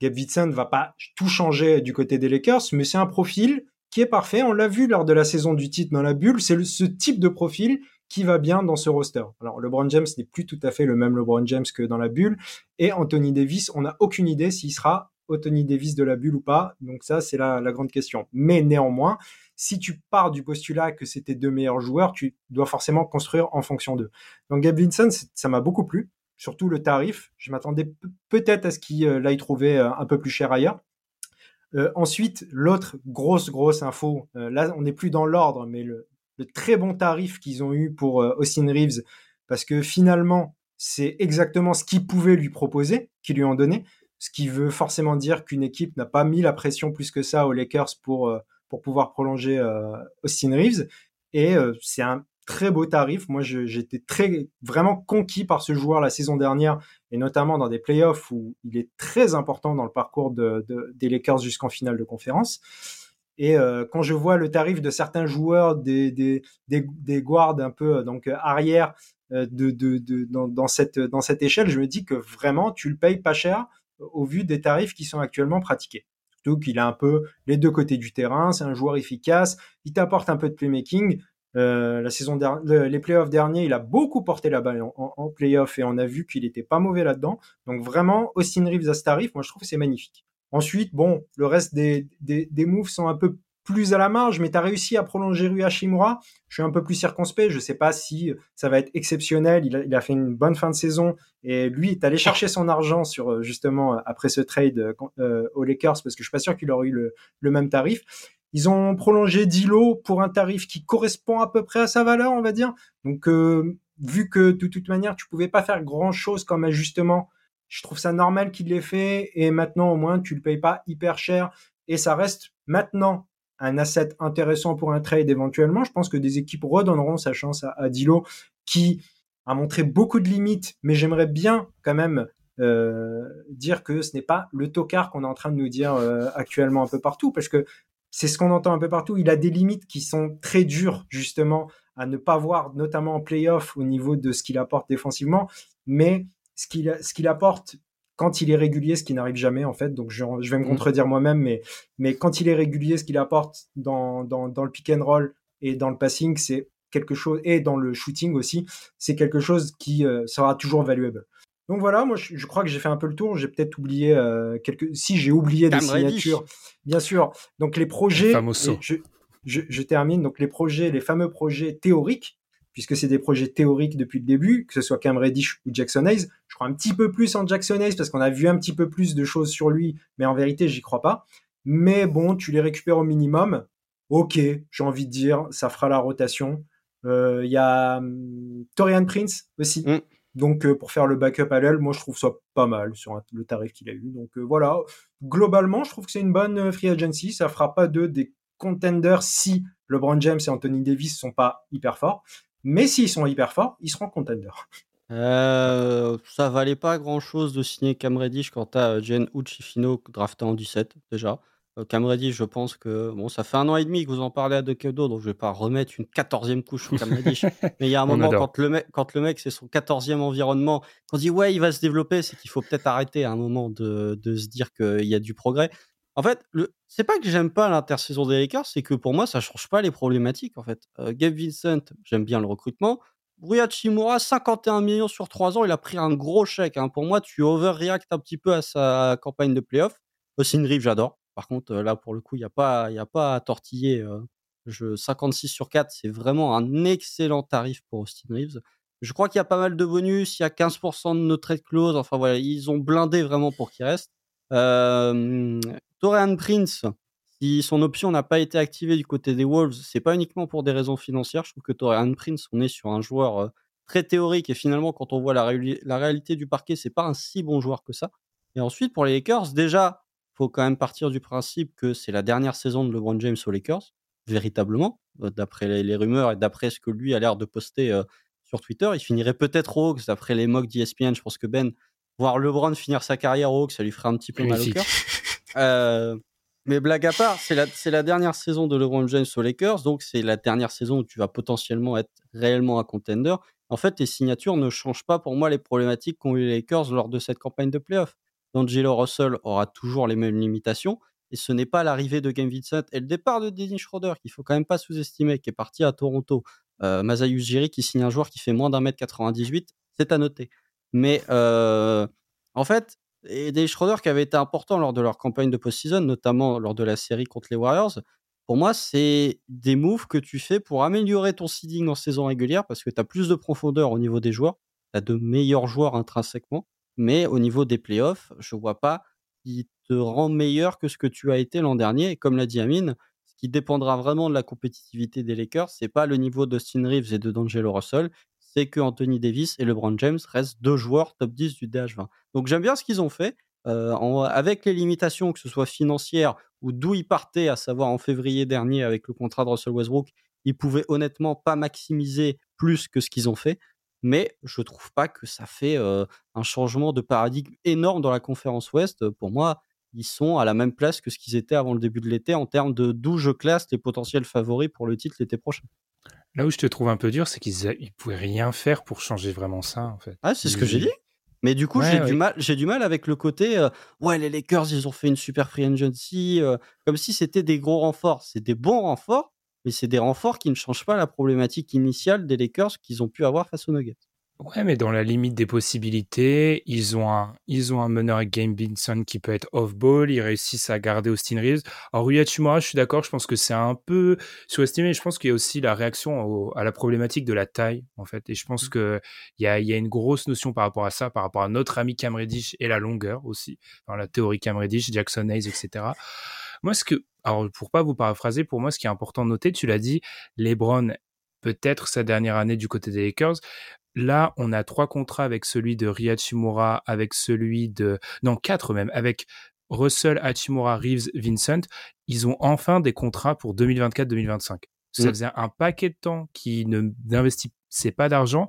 Gabe Whitson ne va pas tout changer du côté des Lakers, mais c'est un profil qui est parfait. On l'a vu lors de la saison du titre dans la bulle. C'est ce type de profil qui va bien dans ce roster. Alors LeBron James n'est plus tout à fait le même LeBron James que dans la bulle et Anthony Davis, on n'a aucune idée s'il sera Anthony Davis de la bulle ou pas. Donc ça, c'est la, grande question. Mais néanmoins, si tu pars du postulat que c'était deux meilleurs joueurs, tu dois forcément construire en fonction d'eux. Donc Gabe Vincent, ça m'a beaucoup plu, surtout le tarif. Je m'attendais peut-être à ce qu'il euh, aille trouver euh, un peu plus cher ailleurs. Euh, ensuite, l'autre grosse grosse info, là on n'est plus dans l'ordre, mais le, très bon tarif qu'ils ont eu pour euh, Austin Reeves, parce que finalement, c'est exactement ce qu'ils pouvaient lui proposer, qu'ils lui ont donné, ce qui veut forcément dire qu'une équipe n'a pas mis la pression plus que ça aux Lakers pour, euh, pour pouvoir prolonger euh, Austin Reeves. Et c'est un très beau tarif. Moi, j'étais très vraiment conquis par ce joueur la saison dernière, et notamment dans des playoffs où il est très important dans le parcours de, des Lakers jusqu'en finale de conférence. Et euh, quand je vois le tarif de certains joueurs, des, des, des, des guards un peu euh, donc euh, arrière de, de, de dans, dans, cette, dans cette échelle, je me dis que vraiment tu le payes pas cher au vu des tarifs qui sont actuellement pratiqués. Surtout qu'il a un peu les deux côtés du terrain, c'est un joueur efficace, il t'apporte un peu de playmaking. Euh, la saison dernière, les playoffs derniers, il a beaucoup porté la balle en, en, playoff et on a vu qu'il était pas mauvais là-dedans. Donc vraiment, Austin Reeves à ce tarif, moi je trouve que c'est magnifique. Ensuite, bon, le reste des, des, des moves sont un peu plus à la marge, mais tu as réussi à prolonger Rui Hashimura. Je suis un peu plus circonspect. Je sais pas si ça va être exceptionnel. Il a, il a fait une bonne fin de saison et lui est allé chercher son argent sur euh, justement après ce trade euh, euh, aux Lakers parce que je suis pas sûr qu'il aurait eu le, le, même tarif. Ils ont prolongé Dilo pour un tarif qui correspond à peu près à sa valeur, on va dire. Donc, euh, vu que de toute manière, tu pouvais pas faire grand chose comme ajustement je trouve ça normal qu'il l'ait fait et maintenant au moins tu le payes pas hyper cher et ça reste maintenant un asset intéressant pour un trade éventuellement. Je pense que des équipes redonneront sa chance à, Dilo qui a montré beaucoup de limites, mais j'aimerais bien quand même euh, dire que ce n'est pas le tocard qu'on est en train de nous dire euh, actuellement un peu partout, parce que c'est ce qu'on entend un peu partout. Il a des limites qui sont très dures justement à ne pas voir, notamment en playoff au niveau de ce qu'il apporte défensivement, mais ce qu'il ce qu'il apporte quand il est régulier, ce qui n'arrive jamais en fait. Donc je, je vais me mm. contredire moi-même, mais mais quand il est régulier, ce qu'il apporte dans, dans, dans le pick and roll et dans le passing, c'est quelque chose et dans le shooting aussi, c'est quelque chose qui euh, sera toujours valuable. Donc voilà, moi je, crois que j'ai fait un peu le tour. J'ai peut-être oublié euh, quelques. Si j'ai oublié des signatures, bien sûr. Donc les projets. Je, je, je, termine. Donc les projets, les fameux projets théoriques, puisque c'est des projets théoriques depuis le début, que ce soit Cam Reddish ou Jackson Hayes. Je crois un petit peu plus en Jackson Hayes parce qu'on a vu un petit peu plus de choses sur lui, mais en vérité j'y crois pas. Mais bon, tu les récupères au minimum. Ok, j'ai envie de dire, ça fera la rotation. Il euh, y a hum, Torian Prince aussi. Mm. Donc euh, pour faire le backup à l'aile, moi je trouve ça pas mal sur le tarif qu'il a eu. Donc euh, voilà, globalement je trouve que c'est une bonne free agency. Ça fera pas de des contenders si LeBron James et Anthony Davis sont pas hyper forts. Mais s'ils sont hyper forts, ils seront contenders. Euh, ça valait pas grand chose de signer Cam Reddish quand t'as Jen Uchifino drafté en 17 déjà. Euh, Cam Reddish, je pense que bon, ça fait un an et demi que vous en parlez à Dekedo, donc je vais pas remettre une quatorzième couche sur Cam Reddish. Mais il y a un moment quand le mec, quand le mec c'est son quatorzième environnement, on dit ouais il va se développer, c'est qu'il faut peut-être arrêter à un moment de, de se dire qu'il y a du progrès. En fait, le... c'est pas que j'aime pas l'intersaison des Lakers, c'est que pour moi ça change pas les problématiques en fait. Euh, Gabe Vincent, j'aime bien le recrutement. Rui Shimura, 51 millions sur 3 ans, il a pris un gros chèque. Hein. Pour moi, tu overreact un petit peu à sa campagne de playoff. Austin Reeves, j'adore. Par contre, là, pour le coup, il n'y a, pas, y a pas à tortiller. je, 56 sur 4, c'est vraiment un excellent tarif pour Austin Reeves. Je crois qu'il y a pas mal de bonus, il y a 15% de no trade clause. Enfin voilà, ils ont blindé vraiment pour qu'il reste. Euh, Torian Prince, si son option n'a pas été activée du côté des Wolves, c'est pas uniquement pour des raisons financières. Je trouve que Torian Prince, on est sur un joueur très théorique et finalement, quand on voit la, la réalité du parquet, c'est pas un si bon joueur que ça. Et ensuite, pour les Lakers, déjà, faut quand même partir du principe que c'est la dernière saison de LeBron James aux Lakers, véritablement, euh, d'après les, rumeurs et d'après ce que lui a l'air de poster euh, sur Twitter. Il finirait peut-être aux Hawks, d'après les mocks d'ESPN. Je pense que Ben, voir LeBron finir sa carrière aux Hawks, ça lui ferait un petit peu mal au cœur. Euh, mais blague à part, c'est la, la dernière saison de LeBron James aux Lakers, donc c'est la dernière saison où tu vas potentiellement être réellement un contender. En fait, les signatures ne changent pas pour moi les problématiques qu'ont eu les Lakers lors de cette campagne de playoff. D'Angelo Russell aura toujours les mêmes limitations. Et ce n'est pas l'arrivée de Game Vincent et le départ de Dennis Schroeder, qu'il faut quand même pas sous-estimer, qui est parti à Toronto. Euh, Masayus Jiri qui signe un joueur qui fait moins d'un mètre 98, c'est à noter. Mais euh, en fait, et Dennis Schroeder qui avait été important lors de leur campagne de post-season, notamment lors de la série contre les Warriors, pour moi, c'est des moves que tu fais pour améliorer ton seeding en saison régulière parce que tu as plus de profondeur au niveau des joueurs, tu as de meilleurs joueurs intrinsèquement mais au niveau des playoffs, je vois pas qui te rend meilleur que ce que tu as été l'an dernier. Et comme l'a dit Amine, ce qui dépendra vraiment de la compétitivité des Lakers, c'est pas le niveau d'Austin Reeves et de D'Angelo Russell, c'est que Anthony Davis et LeBron James restent deux joueurs top 10 du DH20. Donc j'aime bien ce qu'ils ont fait. Euh, avec les limitations, que ce soit financières ou d'où ils partaient, à savoir en février dernier avec le contrat de Russell Westbrook, ils pouvaient honnêtement pas maximiser plus que ce qu'ils ont fait mais je trouve pas que ça fait un changement de paradigme énorme dans la conférence Ouest. Pour moi, ils sont à la même place que ce qu'ils étaient avant le début de l'été en termes de d'où je classe les potentiels favoris pour le titre l'été prochain. Là où je te trouve un peu dur, c'est qu'ils ne pouvaient rien faire pour changer vraiment ça, en fait. Ah, c'est ce que j'ai dit. Mais du coup, j'ai du mal, j'ai du mal avec le côté, ouais, les Lakers, ils ont fait une super free agency, comme si c'était des gros renforts. C'est des bons renforts, mais c'est des renforts qui ne changent pas la problématique initiale des Lakers qu'ils ont pu avoir face aux Nuggets. Ouais, mais dans la limite des possibilités, ils ont un, ils ont un meneur avec Game Binson qui peut être off-ball, ils réussissent à garder Austin Reeves. Alors, Rui Hachimura, je suis d'accord, je pense que c'est un peu sous-estimé. Je pense qu'il y a aussi la réaction à la problématique de la taille, en fait. Et je pense mmh. qu'il y a, y a une grosse notion par rapport à ça, par rapport à notre ami Cam Reddish et la longueur aussi. Dans la théorie Cam Reddish, Jackson Hayes, etc. Moi, ce que, alors pour pas vous paraphraser, pour moi, ce qui est important de noter, tu l'as dit, LeBron peut-être sa dernière année du côté des Lakers. Là, on a trois contrats avec celui de Riyad Shimura, avec celui de, non, quatre même, avec Russell, Hachimura, Reeves, Vincent. Ils ont enfin des contrats pour 2024-2025. Ça mmh. faisait un paquet de temps qu'ils n'investissent c'est pas d'argent.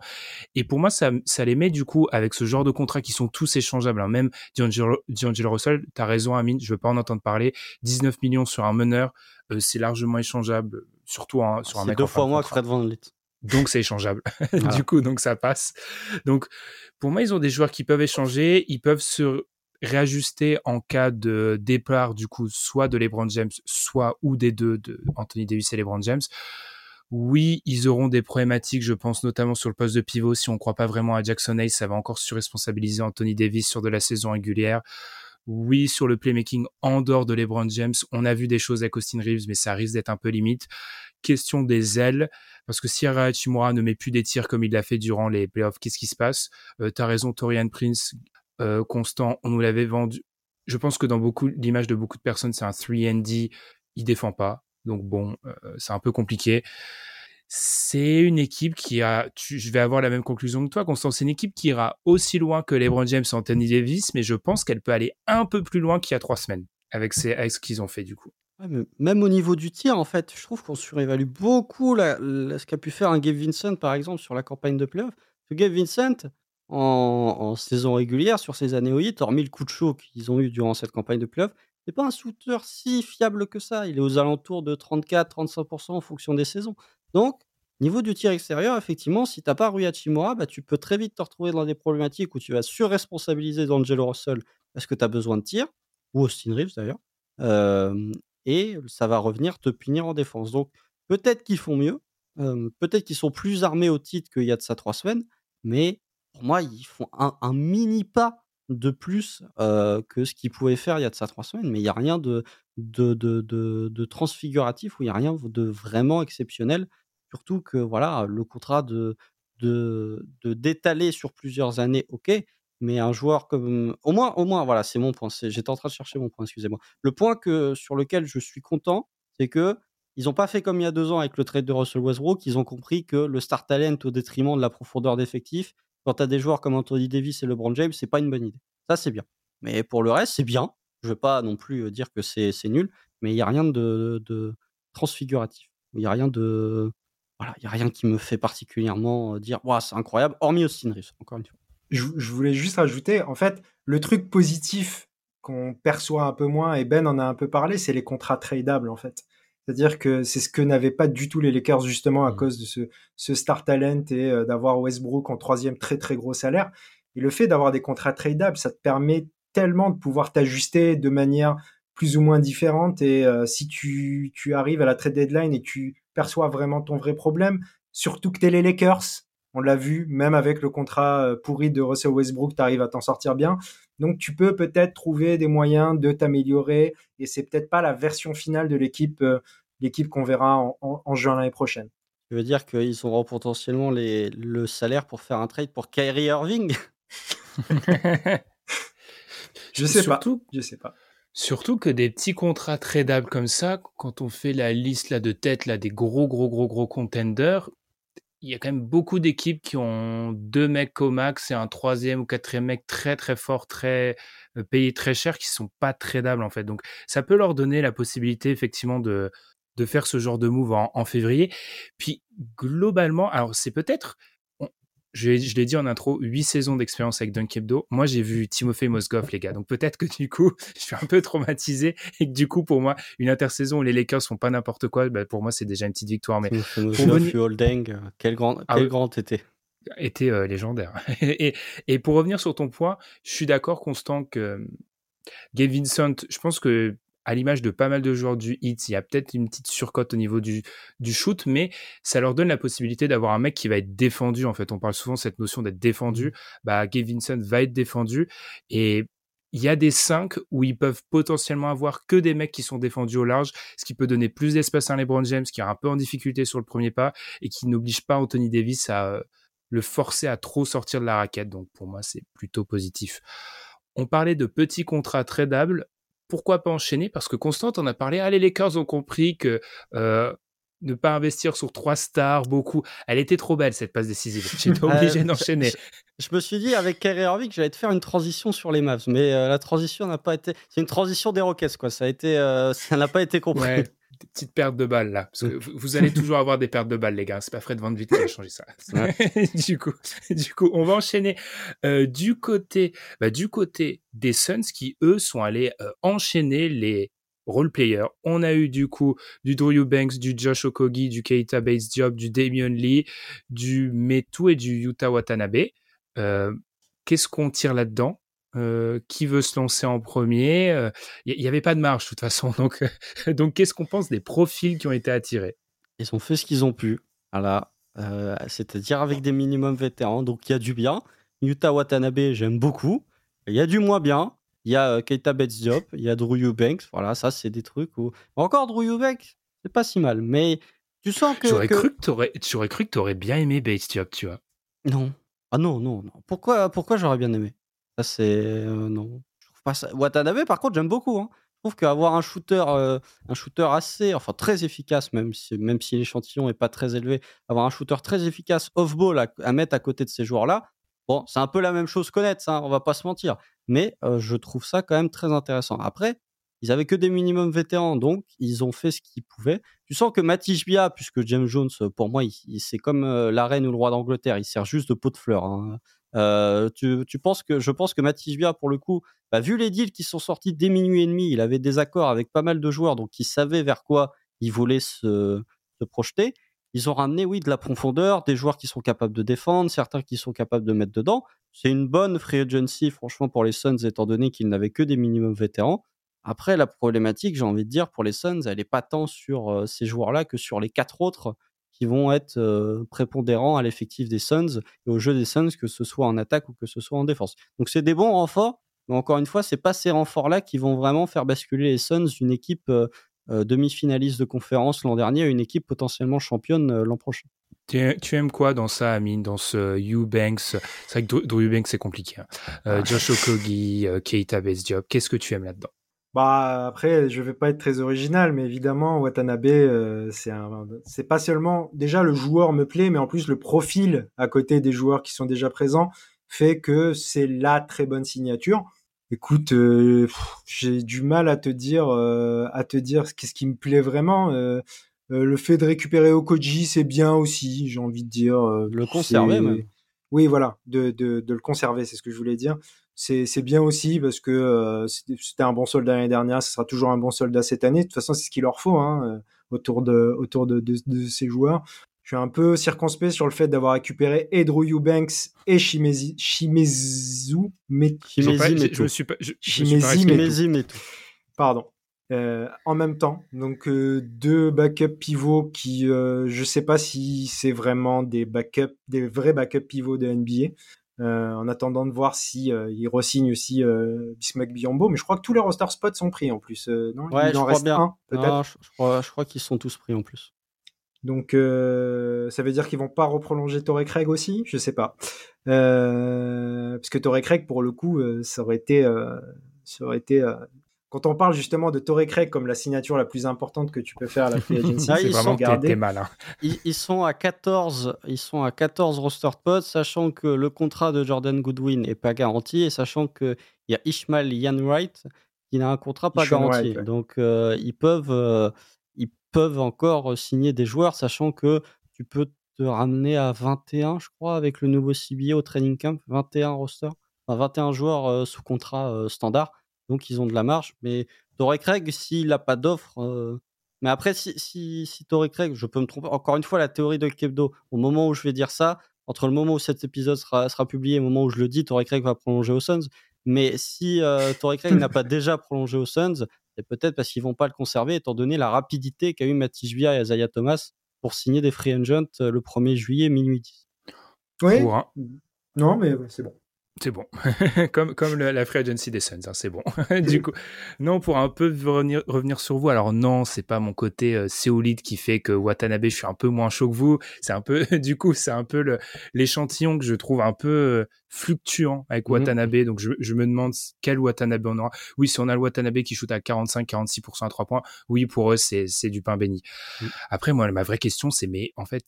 Et pour moi, ça, ça les met du coup avec ce genre de contrats qui sont tous échangeables. Hein. Même D'Angelo, Russell, tu as raison, Amine, je veux pas en entendre parler. 19 millions sur un meneur, euh, c'est largement échangeable, surtout sur un mec. deux fois moins que Fred Van Donc c'est échangeable. du coup, donc ça passe. Donc pour moi, ils ont des joueurs qui peuvent échanger, ils peuvent se réajuster en cas de départ du coup soit de LeBron James, soit ou des deux de Anthony Davis et LeBron James Oui, ils auront des problématiques, je pense, notamment sur le poste de pivot. Si on ne croit pas vraiment à Jackson Hayes, ça va encore surresponsabiliser Anthony Davis sur de la saison régulière. Oui, sur le playmaking en dehors de LeBron James, on a vu des choses avec Austin Reeves, mais ça risque d'être un peu limite. Question des ailes, parce que si Hachimura ne met plus des tirs comme il l'a fait durant les playoffs, qu'est-ce qui se passe? Euh, T'as raison, Torian Prince, euh, constant, on nous l'avait vendu. Je pense que dans beaucoup l'image de beaucoup de personnes, c'est un 3D, il défend pas. Donc bon, euh, c'est un peu compliqué. C'est une équipe qui a, je vais avoir la même conclusion que toi, Constance, c'est une équipe qui ira aussi loin que LeBron James et Anthony Davis, mais je pense qu'elle peut aller un peu plus loin qu'il y a trois semaines avec, ce qu'ils ont fait du coup. même au niveau du tir, en fait, je trouve qu'on surévalue beaucoup ce qu'a pu faire un Gabe Vincent, par exemple, sur la campagne de playoff. Ce Gabe Vincent, en, saison régulière, sur ses années au hormis le coup de chaud qu'ils ont eu durant cette campagne de playoff, n'est pas un shooter si fiable que ça. Il est aux alentours de 34-35% en fonction des saisons. Donc, niveau du tir extérieur, effectivement, si tu n'as pas Rui Hachimura, bah, tu peux très vite te retrouver dans des problématiques où tu vas surresponsabiliser D'Angelo Russell parce que tu as besoin de tir, ou Austin Reeves d'ailleurs, et ça va revenir te punir en défense. Donc, peut-être qu'ils font mieux, peut-être qu'ils sont plus armés au titre qu'il y a de ça trois semaines, mais pour moi, ils font un mini pas de plus que ce qu'ils pouvaient faire il y a de ça trois semaines, mais il n'y a rien de, de, transfiguratif ou il n'y a rien de vraiment exceptionnel. Surtout que voilà, le contrat de, de, d'étaler sur plusieurs années, ok, mais un joueur comme. Au moins, au moins voilà, c'est mon point. J'étais en train de chercher mon point, excusez-moi. Le point que, sur lequel je suis content, c'est que ils n'ont pas fait comme il y a deux ans avec le trade de Russell Westbrook. Ils ont compris que le star talent au détriment de la profondeur d'effectif, quand tu as des joueurs comme Anthony Davis et LeBron James, c'est pas une bonne idée. Ça, c'est bien. Mais pour le reste, c'est bien. Je veux pas non plus dire que c'est nul, mais il n'y a rien de, transfiguratif. Il n'y a rien de. Voilà, il y a rien qui me fait particulièrement dire Waouh, c'est incroyable, hormis Austin Reeves, encore une fois. Je, voulais juste rajouter, en fait, le truc positif qu'on perçoit un peu moins, et Ben en a un peu parlé, c'est les contrats tradables, en fait. C'est-à-dire que c'est ce que n'avaient pas du tout les Lakers justement à mmh. cause de ce, ce star talent et euh, d'avoir Westbrook en troisième très très gros salaire. Et le fait d'avoir des contrats tradables, ça te permet tellement de pouvoir t'ajuster de manière plus ou moins différente. Et euh, si tu, tu arrives à la trade deadline et tu perçois vraiment ton vrai problème, surtout que t'es les Lakers, on l'a vu, même avec le contrat euh, pourri de Russell Westbrook, tu arrives à t'en sortir bien. Donc tu peux peut-être trouver des moyens de t'améliorer et c'est peut-être pas la version finale de l'équipe euh, l'équipe qu'on verra en, juin l'année prochaine. Tu veux dire qu'ils auront potentiellement les, le salaire pour faire un trade pour Kyrie Irving? Je sais pas. Je sais pas. Surtout que des petits contrats tradables comme ça, quand on fait la liste là de tête là des gros gros gros gros contenders, il y a quand même beaucoup d'équipes qui ont deux mecs au max et un troisième ou quatrième mec très très fort, très euh, payé très cher, qui sont pas tradables en fait. Donc ça peut leur donner la possibilité effectivement de de faire ce genre de move en, en février. Puis globalement, alors c'est peut-être je, l'ai dit en intro, huit saisons d'expérience avec Dunkebdo. Moi, j'ai vu Timofey Mosgov, les gars. Donc peut-être que du coup, je suis un peu traumatisé et que du coup, pour moi, une intersaison où les Lakers font pas n'importe quoi, bah, pour moi, c'est déjà une petite victoire. Mais Timofey Holding, quel grand, ah quel grand été était euh, légendaire. et, et, pour revenir sur ton point, je suis d'accord, Constant, que Gabe Vincent, je pense que à l'image de pas mal de joueurs du hit, il y a peut-être une petite surcote au niveau du, shoot, mais ça leur donne la possibilité d'avoir un mec qui va être défendu. En fait, on parle souvent de cette notion d'être défendu. Bah, Gabe Vincent va être défendu et il y a des 5 où ils peuvent potentiellement avoir que des mecs qui sont défendus au large, ce qui peut donner plus d'espace à LeBron James qui est un peu en difficulté sur le premier pas et qui n'oblige pas Anthony Davis à euh, le forcer à trop sortir de la raquette. Donc pour moi, c'est plutôt positif. On parlait de petits contrats tradables pourquoi pas enchaîner? Parce que Constante en a parlé. Ah, les Lakers ont compris que euh, ne pas investir sur trois stars, beaucoup. Elle était trop belle cette passe décisive. J'étais obligé euh, d'enchaîner. Je, me suis dit avec Kyrie Irving que j'allais te faire une transition sur les Mavs, mais euh, la transition n'a pas été. C'est une transition des Rockets quoi. Ça a été, ça n'a pas été compris petite perte de balles là. Parce que vous, allez toujours avoir des pertes de balles, les gars. C'est pas Fred Van Vliet qui a changé ça. du coup, du coup, on va enchaîner euh, du côté, bah, du côté des Suns qui eux sont allés euh, enchaîner les role players. On a eu du coup du Drew Banks, du Josh Okogi, du Keita Bates Job, du Damian Lee, du Metu et du Yuta Watanabe. Euh, Qu'est-ce qu'on tire là-dedans? Euh, qui veut se lancer en premier Il euh, n'y avait pas de marge de toute façon. Donc, donc qu'est-ce qu'on pense des profils qui ont été attirés? Ils ont fait ce qu'ils ont pu. Voilà. Euh, c'est-à-dire avec des minimums vétérans. Donc il y a du bien. Yuta Watanabe, j'aime beaucoup. Il y a du moins bien. Il y a euh, Keita Bates Diop, il y a Drew Eubanks. Voilà, ça, c'est des trucs où. Encore Drew Eubanks, c'est pas si mal. Mais tu sens que. J'aurais cru que tu aurais que bien aimé Bates Diop, tu vois. Non. Ah non, non, non. Pourquoi, pourquoi j'aurais bien aimé? Ça, c'est. Non. Je trouve pas ça. Watanabe, par contre, j'aime beaucoup. Hein. Je trouve qu'avoir un shooter, un shooter assez, enfin très efficace, même si, même si l'échantillon est pas très élevé, avoir un shooter très efficace off-ball à, mettre à côté de ces joueurs-là, Bon, c'est un peu la même chose qu'Honnête, hein, on va pas se mentir. Mais je trouve ça quand même très intéressant. Après, ils avaient que des minimums vétérans, donc ils ont fait ce qu'ils pouvaient. Tu sens que Matisse Bia, puisque James Jones, pour moi, c'est comme la reine ou le roi d'Angleterre, il sert juste de pot de fleurs. Hein. Tu, penses que je pense que Matisse Bia, pour le coup, bah, vu les deals qui sont sortis dès minuit et demi, il avait des accords avec pas mal de joueurs, donc il savait vers quoi il voulait se projeter. Ils ont ramené, oui, de la profondeur, des joueurs qui sont capables de défendre, certains qui sont capables de mettre dedans. C'est une bonne free agency, franchement, pour les Suns, étant donné qu'ils n'avaient que des minimums vétérans. Après, la problématique, j'ai envie de dire, pour les Suns, elle n'est pas tant sur euh, ces joueurs-là que sur les quatre autres qui vont être euh, prépondérants à l'effectif des Suns et au jeu des Suns, que ce soit en attaque ou que ce soit en défense. Donc, c'est des bons renforts, mais encore une fois, c'est pas ces renforts-là qui vont vraiment faire basculer les Suns d'une équipe euh, euh, demi-finaliste de conférence l'an dernier à une équipe potentiellement championne euh, l'an prochain. Tu, aimes quoi dans ça, Amine, dans ce Eubanks? C'est vrai que Drew Eubanks, c'est compliqué. Hein. Euh, ah. Josh Okogi, Keita Bates Qu'est-ce que tu aimes là-dedans? Bah après, je vais pas être très original, mais évidemment Watanabe, c'est un, c'est pas seulement déjà le joueur me plaît, mais en plus le profil à côté des joueurs qui sont déjà présents fait que c'est la très bonne signature. Écoute, euh, j'ai du mal à te dire, euh, à te dire ce qui me plaît vraiment. Euh, le fait de récupérer Okoji, c'est bien aussi, j'ai envie de dire. le conserver même. Oui, voilà, de, de, le conserver, c'est ce que je voulais dire. C'est bien aussi parce que c'était un bon soldat l'année dernière, ce sera toujours un bon soldat cette année. De toute façon, c'est ce qu'il leur faut hein, autour, de, autour de, de, ces joueurs. Je suis un peu circonspect sur le fait d'avoir récupéré Edro Eubanks et Shimezi, Shimezu mais Je, suis pas, Pardon. Euh, en même temps, donc euh, deux backup pivots qui, euh, je sais pas si c'est vraiment des backups, des vrais backup pivots de NBA. En attendant de voir si ils re-signent aussi Bismack Biombo, mais je crois que tous les roster spots sont pris en plus. non, ouais, il en reste un peut-être? Je, je, crois qu'ils sont tous pris en plus. Donc euh, ça veut dire qu'ils vont pas reprolonger Torrey Craig aussi? Je sais pas. Euh, parce que Torrey Craig pour le coup euh, ça aurait été ça aurait été quand on parle justement de Torrey Craig comme la signature la plus importante que tu peux faire à la free agency, ah, c'est vraiment. Hein. Ils, sont à 14, ils sont à 14 roster spots, sachant que le contrat de Jordan Goodwin est pas garanti et sachant que il y a Ishmael Wright qui n'a un contrat pas garanti. Donc ils peuvent peuvent encore signer des joueurs, sachant que tu peux te ramener à 21, je crois, avec le nouveau CBA au training camp, 21 roster, enfin 21 joueurs sous contrat standard. Donc ils ont de la marge. Mais Torrey Craig, s'il n'a pas d'offre. Mais après, si, si, si Torrey Craig, je peux me tromper. Encore une fois, la théorie de Kebdo, au moment où je vais dire ça, entre le moment où cet épisode sera, sera publié et le moment où je le dis, Torrey Craig va prolonger aux Suns. Mais si euh, Torrey Craig n'a pas déjà prolongé aux Suns, c'est peut-être parce qu'ils vont pas le conserver, étant donné la rapidité qu'a eu Matisse et Isaiah Thomas pour signer des free agents le 1er juillet minuit 10. Oui. Non, mais c'est bon. C'est bon. comme comme la free agency des Suns, hein, c'est bon. du coup, non, pour un peu revenir, revenir sur vous. Alors non, c'est pas mon côté euh, séolite qui fait que Watanabe, je suis un peu moins chaud que vous. C'est un peu, du coup, c'est un peu l'échantillon que je trouve un peu euh, fluctuant avec mhm. Watanabe. Donc je, je, me demande quel Watanabe on aura. Oui, si on a le Watanabe qui shoot à 45-46% à 3 points, oui, pour eux, c'est du pain béni. Après, moi, ma vraie question, c'est mais en fait,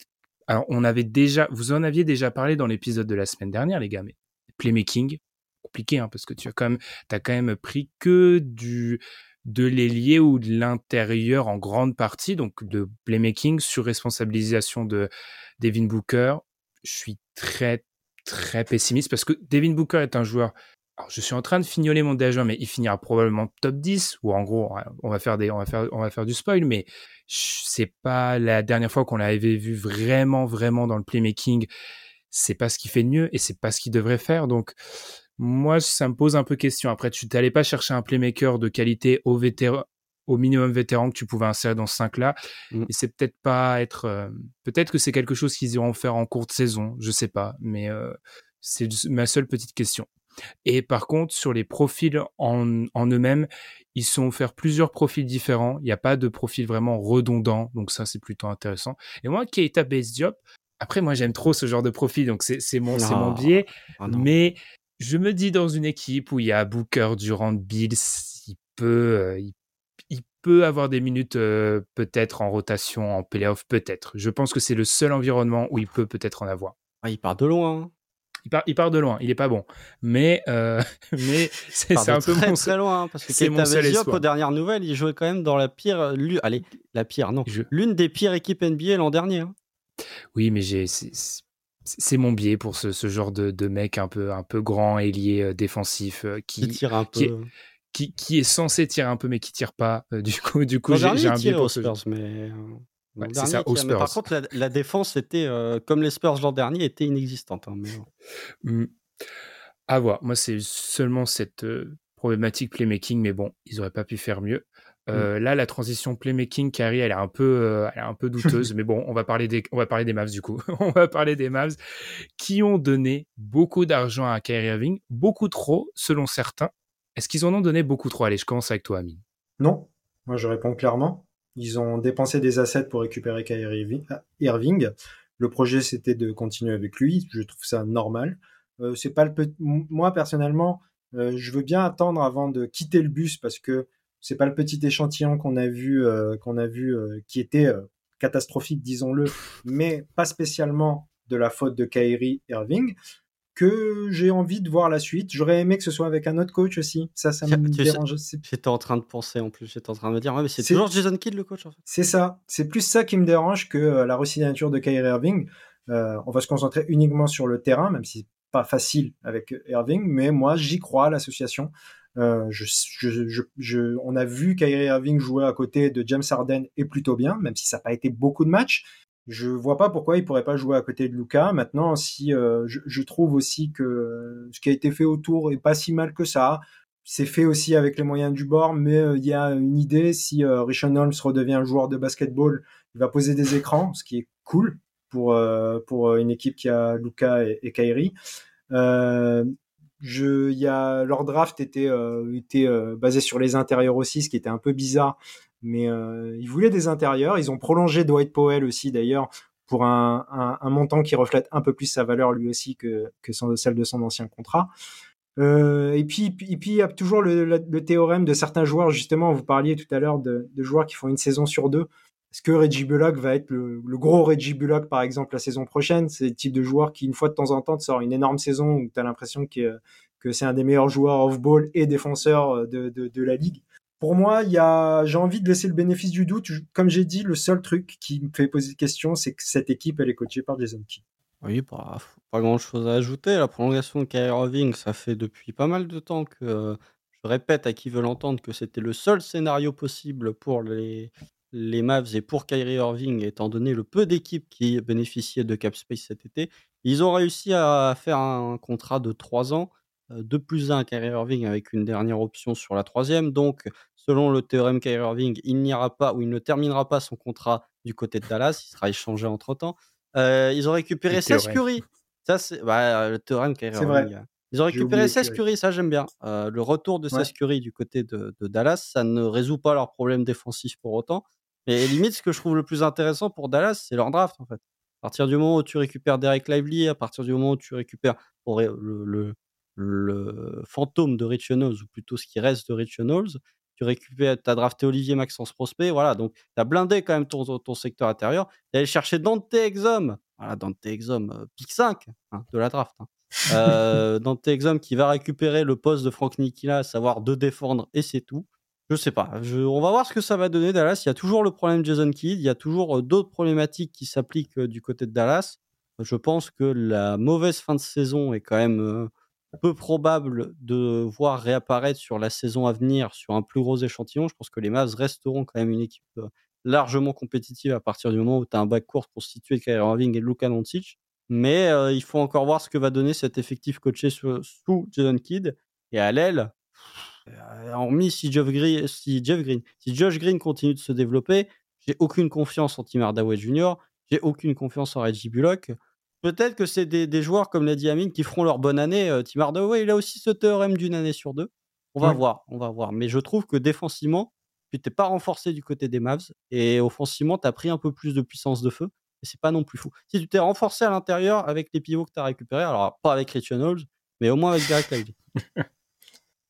alors on avait déjà, vous en aviez déjà parlé dans l'épisode de la semaine dernière, les gars, mais playmaking, compliqué, hein, parce que tu as quand même, pris que du de l'ailier ou de l'intérieur en grande partie, donc de playmaking sur responsabilisation de Devin Booker. Je suis très très pessimiste parce que Devin Booker est un joueur. Alors, je suis en train de fignoler mon déjà, mais il finira probablement top 10 ou en gros, on va faire des, on va faire, on va faire du spoil, mais c'est pas la dernière fois qu'on l'avait vu vraiment, vraiment dans le playmaking c'est pas ce qu'il fait de mieux et c'est pas ce qu'il devrait faire. Donc, moi, ça me pose un peu question. Après, tu n'allais pas chercher un playmaker de qualité au vétéran, au minimum vétéran que tu pouvais insérer dans ce 5 là. Mm. Et c'est peut-être pas être, euh, peut-être que c'est quelque chose qu'ils iront faire en courte saison, je sais pas, mais euh, c'est ma seule petite question. Et par contre, sur les profils en, en eux-mêmes, ils sont faire plusieurs profils différents. Il n'y a pas de profil vraiment redondant, donc ça c'est plutôt intéressant. Et moi, Keita Base Job, après moi j'aime trop ce genre de profil, donc c'est mon, mon biais. Non. mais je me dis dans une équipe où il y a Booker, Durant, Bills, il peut, euh, il, il peut avoir des minutes euh, peut-être en rotation, en playoff, peut-être. Je pense que c'est le seul environnement où il peut peut-être en avoir. Ah, il part de loin. hein. Il part, il part de loin, il est pas bon. Mais, euh, mais c'est un peu très, mon très seul- loin. hein, Parce que c'est mon seul Diop, aux dernières nouvelles, il jouait quand même dans la pire. Allez, la pire, non. L'une des pires équipes NBA l'an dernier. hein. Oui, mais j'ai, c'est- mon biais pour ce, ce genre de, de mec un peu, un peu grand, ailier, euh, défensif, euh, Qui qui, tire un peu. qui est- qui, qui est censé tirer un peu, mais qui tire pas. Euh, du coup, du coup, j'ai un biais pour ce. Spurs, mais. l'an Ouais, c'est ça, aux. Mais par Spurs. contre, la, la défense était, euh, comme les Spurs l'an dernier, était inexistante. hein, mais. Hmm. À voir. Moi, c'est seulement cette euh, problématique playmaking, mais bon, ils auraient pas pu faire mieux. Euh, Là, la transition playmaking, Carrie, elle est un peu, euh, elle est un peu douteuse, mais bon, on va parler des, on va parler des Mavs du coup. on va parler des Mavs qui ont donné beaucoup d'argent à Kyrie Irving, beaucoup trop, selon certains. Est-ce qu'ils en ont donné beaucoup trop? Allez, je commence avec toi, Amine. Non, moi je réponds clairement. Ils ont dépensé des assets pour récupérer Kyrie Irving. Irving. Le projet c'était de continuer avec lui. Je trouve ça normal. Euh, c'est pas le moi personnellement, euh, je veux bien attendre avant de quitter le bus parce que c'est pas le petit échantillon qu'on a vu euh, qu'on a vu euh, qui était euh, catastrophique, disons-le, mais pas spécialement de la faute de Kyrie Irving que j'ai envie de voir la suite. J'aurais aimé que ce soit avec un autre coach aussi. Ça, ça me Tu dérange. J'étais en train de penser en plus. J'étais en train de me dire, ouais, mais c'est toujours Jason Kidd le coach en fait. C'est ça. C'est plus ça qui me dérange que la resignature de Kyrie Irving. Euh, on va se concentrer uniquement sur le terrain, même si c'est pas facile avec Irving, mais moi j'y crois à l'association. Euh, on a vu Kyrie Irving jouer à côté de James Harden et plutôt bien, même si ça n'a pas été beaucoup de matchs. Je vois pas pourquoi il pourrait pas jouer à côté de Luca. Maintenant, si euh, je, trouve aussi que ce qui a été fait autour est pas si mal que ça. C'est fait aussi avec les moyens du bord, mais euh, il y a une idée. Si Richon Holmes redevient joueur de basketball, il va poser des écrans, ce qui est cool pour pour une équipe qui a Luca et, et Kyrie. Je, y a leur draft était euh, était euh, basé sur les intérieurs aussi, ce qui était un peu bizarre, mais euh, ils voulaient des intérieurs. Ils ont prolongé Dwight Powell aussi d'ailleurs pour un, un, un montant qui reflète un peu plus sa valeur lui aussi que que celle de son ancien contrat. Euh, et puis, et puis il y a toujours le, le, le théorème de certains joueurs, justement, vous parliez tout à l'heure de, de joueurs qui font une saison sur deux. Est-ce que Reggie Bullock va être le, gros Reggie Bullock, par exemple, la saison prochaine? C'est le type de joueur qui, une fois de temps en temps, te sort une énorme saison où tu as l'impression que, c'est un des meilleurs joueurs off-ball et défenseurs de, de, de la ligue. Pour moi, j'ai envie de laisser le bénéfice du doute. Comme j'ai dit, le seul truc qui me fait poser question, c'est que cette équipe, elle est coachée par Jason Kidd. Oui, bah, pas grand chose à ajouter. La prolongation de Kyrie Irving, ça fait depuis pas mal de temps que euh, je répète à qui veut l'entendre que c'était le seul scénario possible pour les, les Mavs et pour Kyrie Irving, étant donné le peu d'équipes qui bénéficiaient de cap space cet été. Ils ont réussi à faire un contrat de 3 ans, 2 plus 1 à Kyrie Irving avec une dernière option sur la troisième. Donc, selon le théorème Kyrie Irving, il n'ira pas ou il ne terminera pas son contrat du côté de Dallas. Il sera échangé entre temps. Euh, ils ont récupéré Le 16 théorème. Curry. Ça, c'est bah, le théorème Kyrie vrai. Irving. Ils ont récupéré oublié 16 Curry. Curry, ça j'aime bien. Euh, le retour de 16 Ouais. Curry du côté de, de Dallas, ça ne résout pas leurs problèmes défensifs pour autant. Mais limite, ce que je trouve le plus intéressant pour Dallas, c'est leur draft en fait. À partir du moment où tu récupères Derek Lively, à partir du moment où tu récupères pour le, le, le fantôme de Rich Knowles, ou plutôt ce qui reste de Rich Knowles, tu récupères, as drafté Olivier Maxence Prospect, voilà, donc tu as blindé quand même ton, ton, ton secteur intérieur. Tu allé chercher Dante Exum, voilà, Dante Exum, euh, pick 5 hein, de la draft. hein. Euh, Dante Exum qui va récupérer le poste de Frank Nikila, à savoir de défendre, et c'est tout. Je sais pas. On va voir ce que ça va donner, Dallas. Il y a toujours le problème Jason Kidd. Il y a toujours euh, d'autres problématiques qui s'appliquent euh, du côté de Dallas. Je pense que la mauvaise fin de saison est quand même euh, peu probable de voir réapparaître sur la saison à venir sur un plus gros échantillon. Je pense que les Mavs resteront quand même une équipe largement compétitive à partir du moment où tu as un backcourt constitué de Kyrie Irving et Luka Doncic. Mais il faut encore voir ce que va donner cet effectif coaché sous Jason Kidd. Et à l'aile, hormis si Jeff Green, si Jeff Green, si Josh Green continue de se développer, j'ai aucune confiance en Tim Hardaway Jr. J'ai aucune confiance en Reggie Bullock. Peut-être que c'est des, joueurs comme l'a dit Amine qui feront leur bonne année. Euh, Tim Hardaway, il a aussi ce théorème d'une année sur deux. On va voir, on va voir. Mais je trouve que défensivement, tu t'es pas renforcé du côté des Mavs et offensivement, tu as pris un peu plus de puissance de feu. Et c'est pas non plus fou. Si tu t'es renforcé à l'intérieur avec les pivots que tu as récupérés, alors pas avec Christian Knowles, mais au moins avec Derek Lively.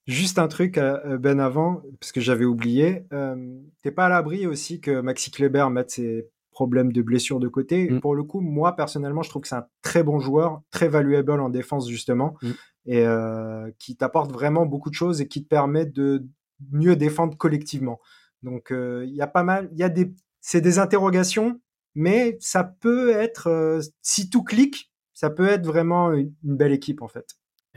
Juste un truc, euh, Ben, avant, parce que j'avais oublié. Euh, T'es pas à l'abri aussi que Maxi Kleber mette ses problèmes de blessure de côté? Mm. Pour le coup, moi, personnellement, je trouve que c'est un très bon joueur, très valuable en défense, justement, mm. et euh, qui t'apporte vraiment beaucoup de choses et qui te permet de mieux défendre collectivement. Donc, euh, il y a pas mal, il y a des, c'est des interrogations, mais ça peut être, euh, si tout clique, ça peut être vraiment une belle équipe, en fait.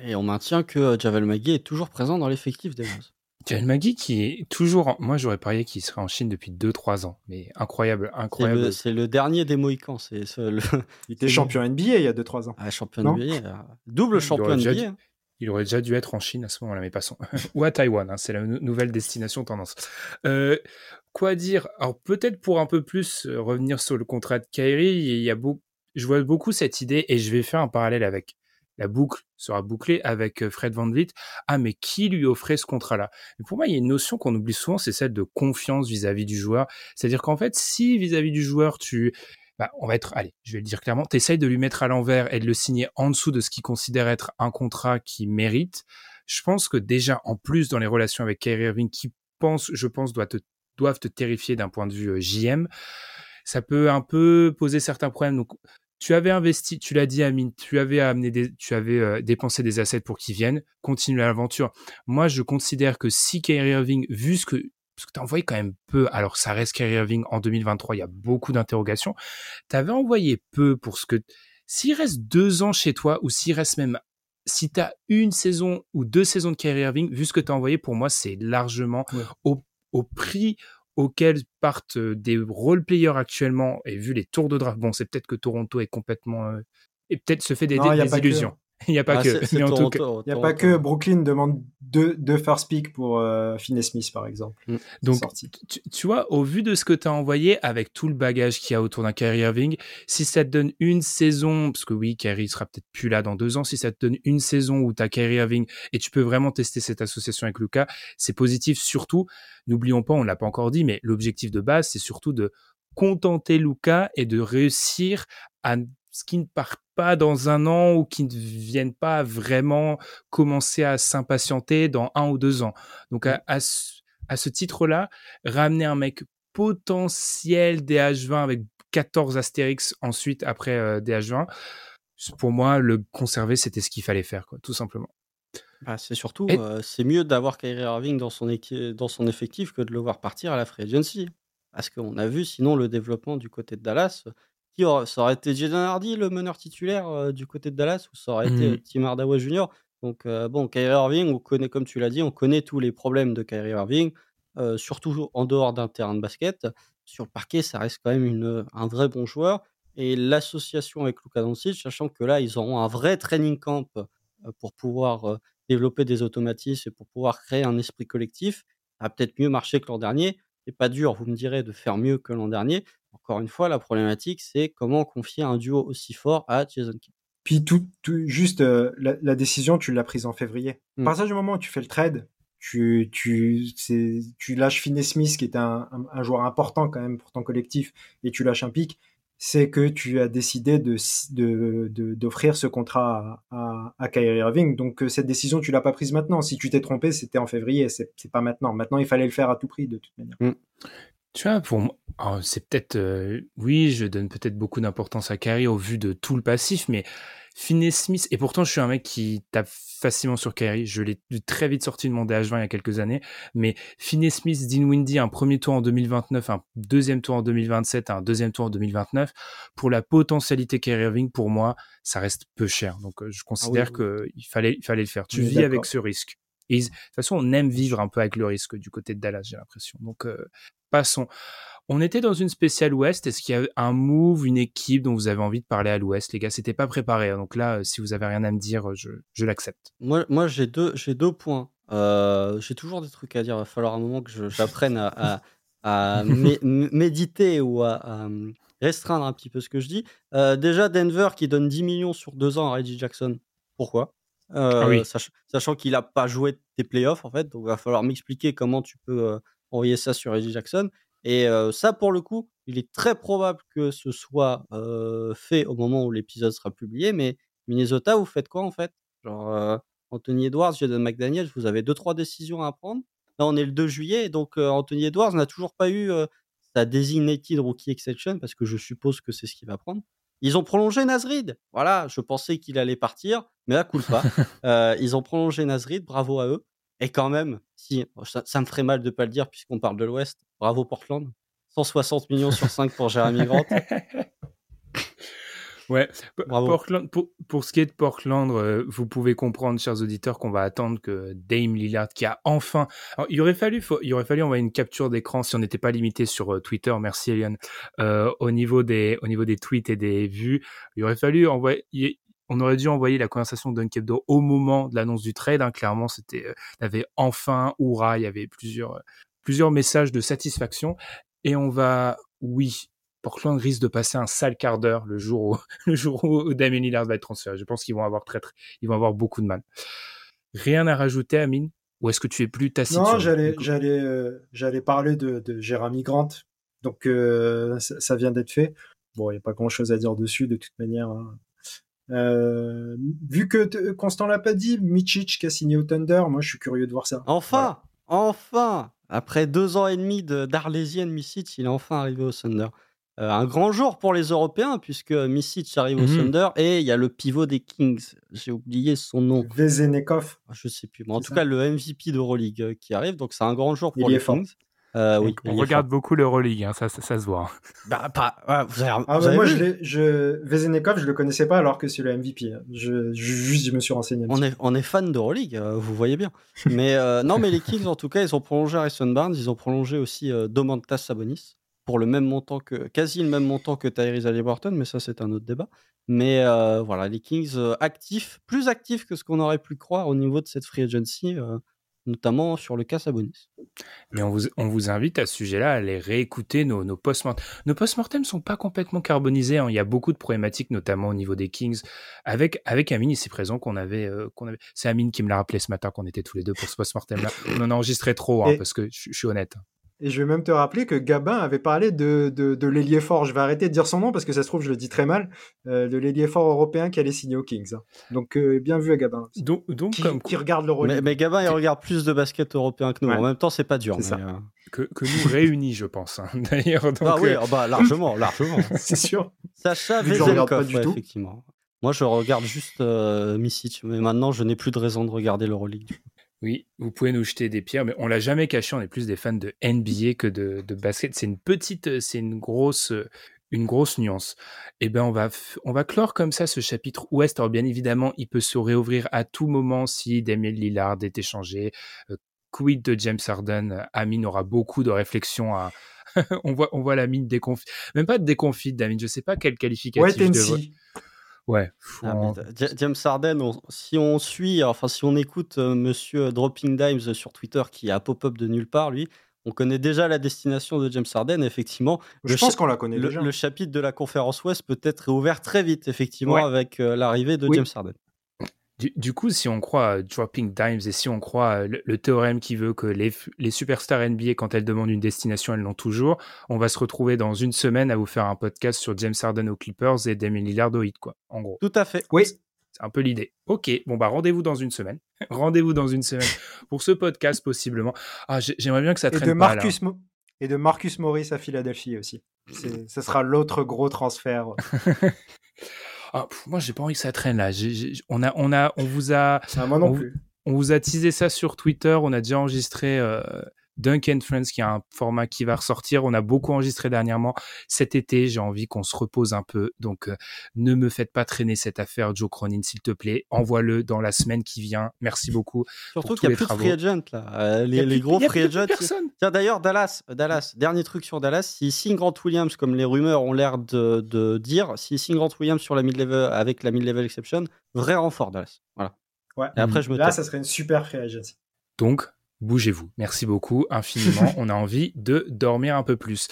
Et on maintient que euh, Javel Magui est toujours présent dans l'effectif des Mavs. Javel Magui qui est toujours. Moi, j'aurais parié qu'il serait en Chine depuis 2-3 ans. Mais incroyable, incroyable. C'est le, dernier des Mohicans. C'est Il était champion NBA il y a 2-3 ans. Ah, champion NBA. Euh, double champion NBA. il aurait déjà dû être en Chine à ce moment-là, mais passons. Ou à Taïwan, hein, c'est la nouvelle destination tendance. Euh, quoi dire? Alors, peut-être pour un peu plus revenir sur le contrat de Kyrie, il y a beaucoup, je vois beaucoup cette idée et je vais faire un parallèle avec la boucle sera bouclée avec euh, Fred Van Vliet. Ah, mais qui lui offrait ce contrat-là? Pour moi, il y a une notion qu'on oublie souvent, c'est celle de confiance vis-à-vis du joueur. C'est-à-dire qu'en fait, si vis-à-vis du joueur, tu... Bah, on va être, allez, je vais le dire clairement, tu essayes de lui mettre à l'envers et de le signer en dessous de ce qu'il considère être un contrat qui mérite. Je pense que déjà, en plus, dans les relations avec Kyrie Irving, qui pense, je pense, doit te, doivent te terrifier d'un point de vue euh, JM, ça peut un peu poser certains problèmes. Donc, tu avais investi, tu l'as dit Amine, tu avais amené des, tu avais euh, dépensé des assets pour qu'ils viennent, continue l'aventure. Moi, je considère que si Kyrie Irving, vu ce que parce que tu as envoyé quand même peu, alors ça reste Kyrie Irving en 2023, il y a beaucoup d'interrogations. Tu avais envoyé peu pour ce que s'il reste deux ans chez toi ou s'il reste même si tu as une saison ou deux saisons de Kyrie Irving, vu ce que tu as envoyé, pour moi, c'est largement au, au prix auxquels partent euh, des role-players actuellement, et vu les tours de draft, bon, c'est peut-être que Toronto est complètement... Euh, et peut-être se fait des, illusions. Il n'y a pas que. Il n'y a pas que Brooklyn demande deux, deux first pick pour euh, Finney Smith, par exemple. Mm. Donc, tu, vois, au vu de ce que tu as envoyé, avec tout le bagage qu'il y a autour d'un Kyrie Irving, si ça te donne une saison, parce que oui, Kyrie sera peut-être plus là dans deux ans, si ça te donne une saison où tu as Kyrie Irving et tu peux vraiment tester cette association avec Lucas, c'est positif. Surtout, n'oublions pas, on l'a pas encore dit, mais l'objectif de base, c'est surtout de contenter Lucas et de réussir à ce qui ne part pas dans un an ou qui ne viennent pas vraiment commencer à s'impatienter dans un ou deux ans. Donc à, mmh. ce, titre-là, ramener un mec potentiel DH20 avec 14 astérix ensuite après euh, DH20, pour moi, le conserver, c'était ce qu'il fallait faire, quoi, tout simplement. Bah, c'est surtout, euh, c'est mieux d'avoir Kyrie Irving dans son, dans son effectif que de le voir partir à la free agency. Parce qu'on a vu sinon le développement du côté de Dallas, ça aurait été Jaden Hardy, le meneur titulaire euh, du côté de Dallas, ou ça aurait été mmh. Tim Hardaway Jr. Donc, euh, bon, Kyrie Irving, on connaît, comme tu l'as dit, on connaît tous les problèmes de Kyrie Irving, euh, surtout en dehors d'un terrain de basket. Sur le parquet, ça reste quand même une, un vrai bon joueur. Et l'association avec Luka Doncic, sachant que là, ils auront un vrai training camp pour pouvoir développer des automatismes et pour pouvoir créer un esprit collectif, ça a peut-être mieux marché que l'an dernier. C'est pas dur, vous me direz, de faire mieux que l'an dernier, encore une fois, la problématique, c'est comment confier un duo aussi fort à Jason Kidd. Puis tout, juste euh, la, décision, tu l'as prise en février. À mmh. partir du moment où tu fais le trade, tu, tu, tu lâches Finney Smith, qui est un, joueur important quand même pour ton collectif, et tu lâches un pic, c'est que tu as décidé de, d'offrir ce contrat à, à, Kyrie Irving. Donc euh, cette décision, tu l'as pas prise maintenant. Si tu t'es trompé, c'était en février, c'est, pas maintenant. Maintenant, il fallait le faire à tout prix de toute manière. Mmh. Tu vois, pour oh, c'est peut-être, euh, oui, je donne peut-être beaucoup d'importance à Kyrie au vu de tout le passif, mais Finney Smith, et pourtant je suis un mec qui tape facilement sur Kyrie, je l'ai très vite sorti de mon DH20 il y a quelques années, mais Finney Smith, Dean Windy, un premier tour en 2029, un deuxième tour en 2027, un deuxième tour en 2029, pour la potentialité Kyrie Irving, pour moi, ça reste peu cher. Donc euh, je considère ah qu'il fallait, il fallait le faire. Tu vis avec ce risque. Et de toute façon, on aime vivre un peu avec le risque du côté de Dallas, j'ai l'impression. Donc, euh, passons. On était dans une spéciale Ouest. Est-ce qu'il y a un move, une équipe dont vous avez envie de parler à l'Ouest Les gars, c'était pas préparé. Hein. Donc là, euh, si vous avez rien à me dire, je, je l'accepte. Moi, moi j'ai deux, j'ai deux points j'ai toujours des trucs à dire. Il va falloir un moment que j'apprenne à, à, méditer ou à, restreindre un petit peu ce que je dis. déjà, Denver qui donne 10 millions sur deux ans à Reggie Jackson. Pourquoi? Ah Sachant qu'il n'a pas joué tes playoffs, en fait. Donc, il va falloir m'expliquer comment tu peux envoyer ça sur Reggie Jackson. Et ça, pour le coup, il est très probable que ce soit fait au moment où l'épisode sera publié. Mais Minnesota, vous faites quoi en fait? Genre Anthony Edwards, Jaden McDaniel, vous avez deux trois décisions à prendre. Là, on est le 2 juillet, donc Anthony Edwards n'a toujours pas eu sa designated rookie exception parce que je suppose que c'est ce qu'il va prendre. Ils ont prolongé Nasrid. Voilà, je pensais qu'il allait partir, mais là, coule pas. ils ont prolongé Nasrid, bravo à eux. Et quand même, si ça, me ferait mal de pas le dire puisqu'on parle de l'Ouest, bravo Portland. 160 millions sur 5 pour Jeremy Grant. Ouais, Portland, pour, pour, ce qui est de Portland, euh, vous pouvez comprendre, chers auditeurs, qu'on va attendre que Dame Lillard, qui a enfin, il aurait fallu, il aurait fallu envoyer une capture d'écran si on n'était pas limité sur euh, Twitter. Merci Eliane. Euh, au niveau des, au niveau des tweets et des vues, il aurait fallu envoyer, on aurait dû envoyer la conversation d'Unkebdo au moment de l'annonce du trade. Hein. Clairement, c'était, euh, il y avait enfin Oura, il y avait plusieurs, euh, plusieurs messages de satisfaction. Et on va, oui, Portland risque de passer un sale quart d'heure le jour où, le jour où Damien Lillard va être transféré. Je pense qu'ils vont avoir très, ils vont avoir beaucoup de mal. Rien à rajouter, Amine? Ou est-ce que tu es plus taciturne Non, j'allais, j'allais, euh, j'allais parler de, de Jérémy Grant. Donc, ça, vient d'être fait. Bon, il n'y a pas grand-chose à dire dessus, de toute manière. Hein. Euh, vu que Constant l'a pas dit, Michich qui a signé au Thunder, moi je suis curieux de voir ça. Enfin, enfin, après deux ans et demi d'Arlésienne, Michich, il est enfin arrivé au Thunder. Euh, un grand jour pour les Européens puisque Michich arrive au mhm. Thunder et il y a le pivot des Kings. J'ai oublié son nom. Vezenekov. Ah, je sais plus. Mais en tout cas, le MVP d'Euroleague euh, qui arrive. Donc c'est un grand jour pour les Kings. Euh, oui, on regarde beaucoup l'Euroleague, hein, ça, ça, se voit. Bah, pas, vous avez, ah, moi, je, je Vezenekov, je le connaissais pas alors que c'est le MVP. Hein. Je, juste, je me suis renseigné. On est, on est fan d'Euroleague, euh, vous voyez bien. Mais euh, non, mais les Kings, en tout cas, ils ont prolongé Harrison Barnes, ils ont prolongé aussi Domantas Sabonis pour le même montant que, quasi le même montant que Tyrese Haliburton, mais ça, c'est un autre débat. Mais voilà, les Kings actifs, plus actifs que ce qu'on aurait pu croire au niveau de cette free agency notamment sur le cas Sabonis. Mais on vous, on vous invite à ce sujet-là à aller réécouter nos, nos post-mortem. Nos post-mortem sont pas complètement carbonisés. Hein. Il y a beaucoup de problématiques, notamment au niveau des Kings. Avec, avec Amine, ici présent, qu'on avait, euh, qu'on avait. C'est Amine qui me l'a rappelé ce matin qu'on était tous les deux pour ce post-mortem-là. On en a enregistré trop, hein, parce que je suis honnête. Et je vais même te rappeler que Gabin avait parlé de, de, de l'ailier fort. Je vais arrêter de dire son nom parce que ça se trouve, je le dis très mal. Euh, de l'ailier fort européen qui allait signer aux Kings. Hein. Donc, euh, bien vu à Gabin. Donc, donc qui, comme... qui regarde le. Mais, Gabin, il regarde plus de basket européen que nous. En même temps, c'est pas dur. Mais, euh, que, que, nous réunis, je pense. Hein. D'ailleurs. Ah oui, oh bah, largement, largement. c'est sûr. Sacha Vezelkov, ouais, effectivement. Moi, je regarde juste euh, Misic, mais maintenant, je n'ai plus de raison de regarder l'Euroleague. Oui, vous pouvez nous jeter des pierres, mais on l'a jamais caché. On est plus des fans de NBA que de, de basket. C'est une petite, c'est une grosse, une grosse nuance. Eh ben, on va, on va clore comme ça ce chapitre Ouest. Alors, bien évidemment, il peut se réouvrir à tout moment si Damien Lillard est échangé. Euh, quid de James Harden? Amine aura beaucoup de réflexions à. on voit, on voit la mine déconfite. Même pas de déconfite, Damien. Je sais pas quel qualificatif. Ouais, de... Ouais. Ah, James Harden, si on suit, enfin si on écoute euh, Monsieur Dropping Dimes sur Twitter qui a pop-up de nulle part, lui, on connaît déjà la destination de James Harden. Effectivement, je pense qu'on la connaît le, déjà. Le chapitre de la conférence Ouest peut être réouvert très vite, effectivement, avec euh, l'arrivée de James Harden. Du, coup, si on croit Dropping Dimes et si on croit le, théorème qui veut que les, les, superstars NBA, quand elles demandent une destination, elles l'ont toujours, on va se retrouver dans une semaine à vous faire un podcast sur James Harden aux Clippers et Damien Lillard au Heat, quoi, en gros. Tout à fait. Oui. C'est un peu l'idée. Ok, bon bah rendez-vous dans une semaine. rendez-vous dans une semaine pour ce podcast possiblement. Ah, j'aimerais bien que ça traîne et de pas, Marcus Et de Marcus Morris à Philadelphie aussi. Ce sera l'autre gros transfert. Ah, moi, j'ai pas envie que ça traîne là. on a, on a, on vous a. Ah, moi non plus. On vous a teasé ça sur Twitter. On a déjà enregistré euh, Duncan Friends, qui a un format qui va ressortir. On a beaucoup enregistré dernièrement. Cet été, j'ai envie qu'on se repose un peu. Donc, euh, ne me faites pas traîner cette affaire, Joe Cronin, s'il te plaît. Envoie-le dans la semaine qui vient. Merci beaucoup. Surtout qu'il n'y a plus de free agent, là. Euh, les, gros free agents. Tiens, d'ailleurs, Dallas, Dallas, dernier truc sur Dallas. Si signe Grant Williams, comme les rumeurs ont l'air de, dire, si signe Grant Williams sur la mid-level, avec la mid-level exception, vrai renfort, Dallas. Voilà. Ouais. Et après, je me Là, ça serait une super free agency. Donc, bougez-vous. Merci beaucoup, infiniment. On a envie de dormir un peu plus.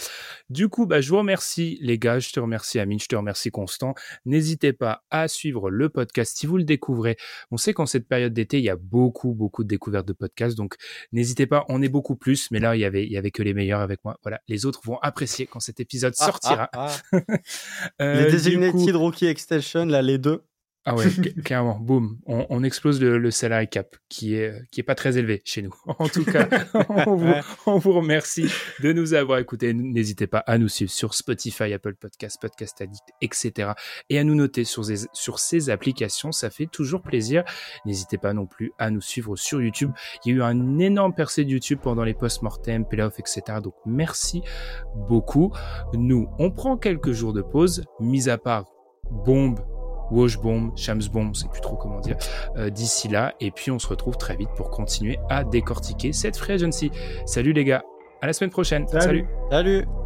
Du coup, bah, je vous remercie, les gars. Je te remercie, Amine. Je te remercie, Constant. N'hésitez pas à suivre le podcast si vous le découvrez. On sait qu'en cette période d'été, il y a beaucoup, beaucoup de découvertes de podcasts. Donc, n'hésitez pas. On est beaucoup plus. Mais là, il y avait, il y avait que les meilleurs avec moi. Voilà. Les autres vont apprécier quand cet épisode Ah, sortira. ah, ah. Euh, les Designated coup- Rookie Extension, là, les deux. Ah ouais, carrément, boum, on, on explose le, le salary cap qui est qui est pas très élevé chez nous. En tout cas, on vous, on vous remercie de nous avoir écoutés. N'hésitez pas à nous suivre sur Spotify, Apple Podcast, Podcast Addict, etc. Et à nous noter sur ces, sur ces applications, ça fait toujours plaisir. N'hésitez pas non plus à nous suivre sur YouTube. Il y a eu un énorme percée de YouTube pendant les post-mortem, play-off, etc. Donc merci beaucoup. Nous, on prend quelques jours de pause, mis à part Bombe Washbomb, Shamsbomb, je sais plus trop comment dire, euh, d'ici là. Et puis on se retrouve très vite pour continuer à décortiquer cette free agency. Salut les gars, à la semaine prochaine. Salut. Salut. Salut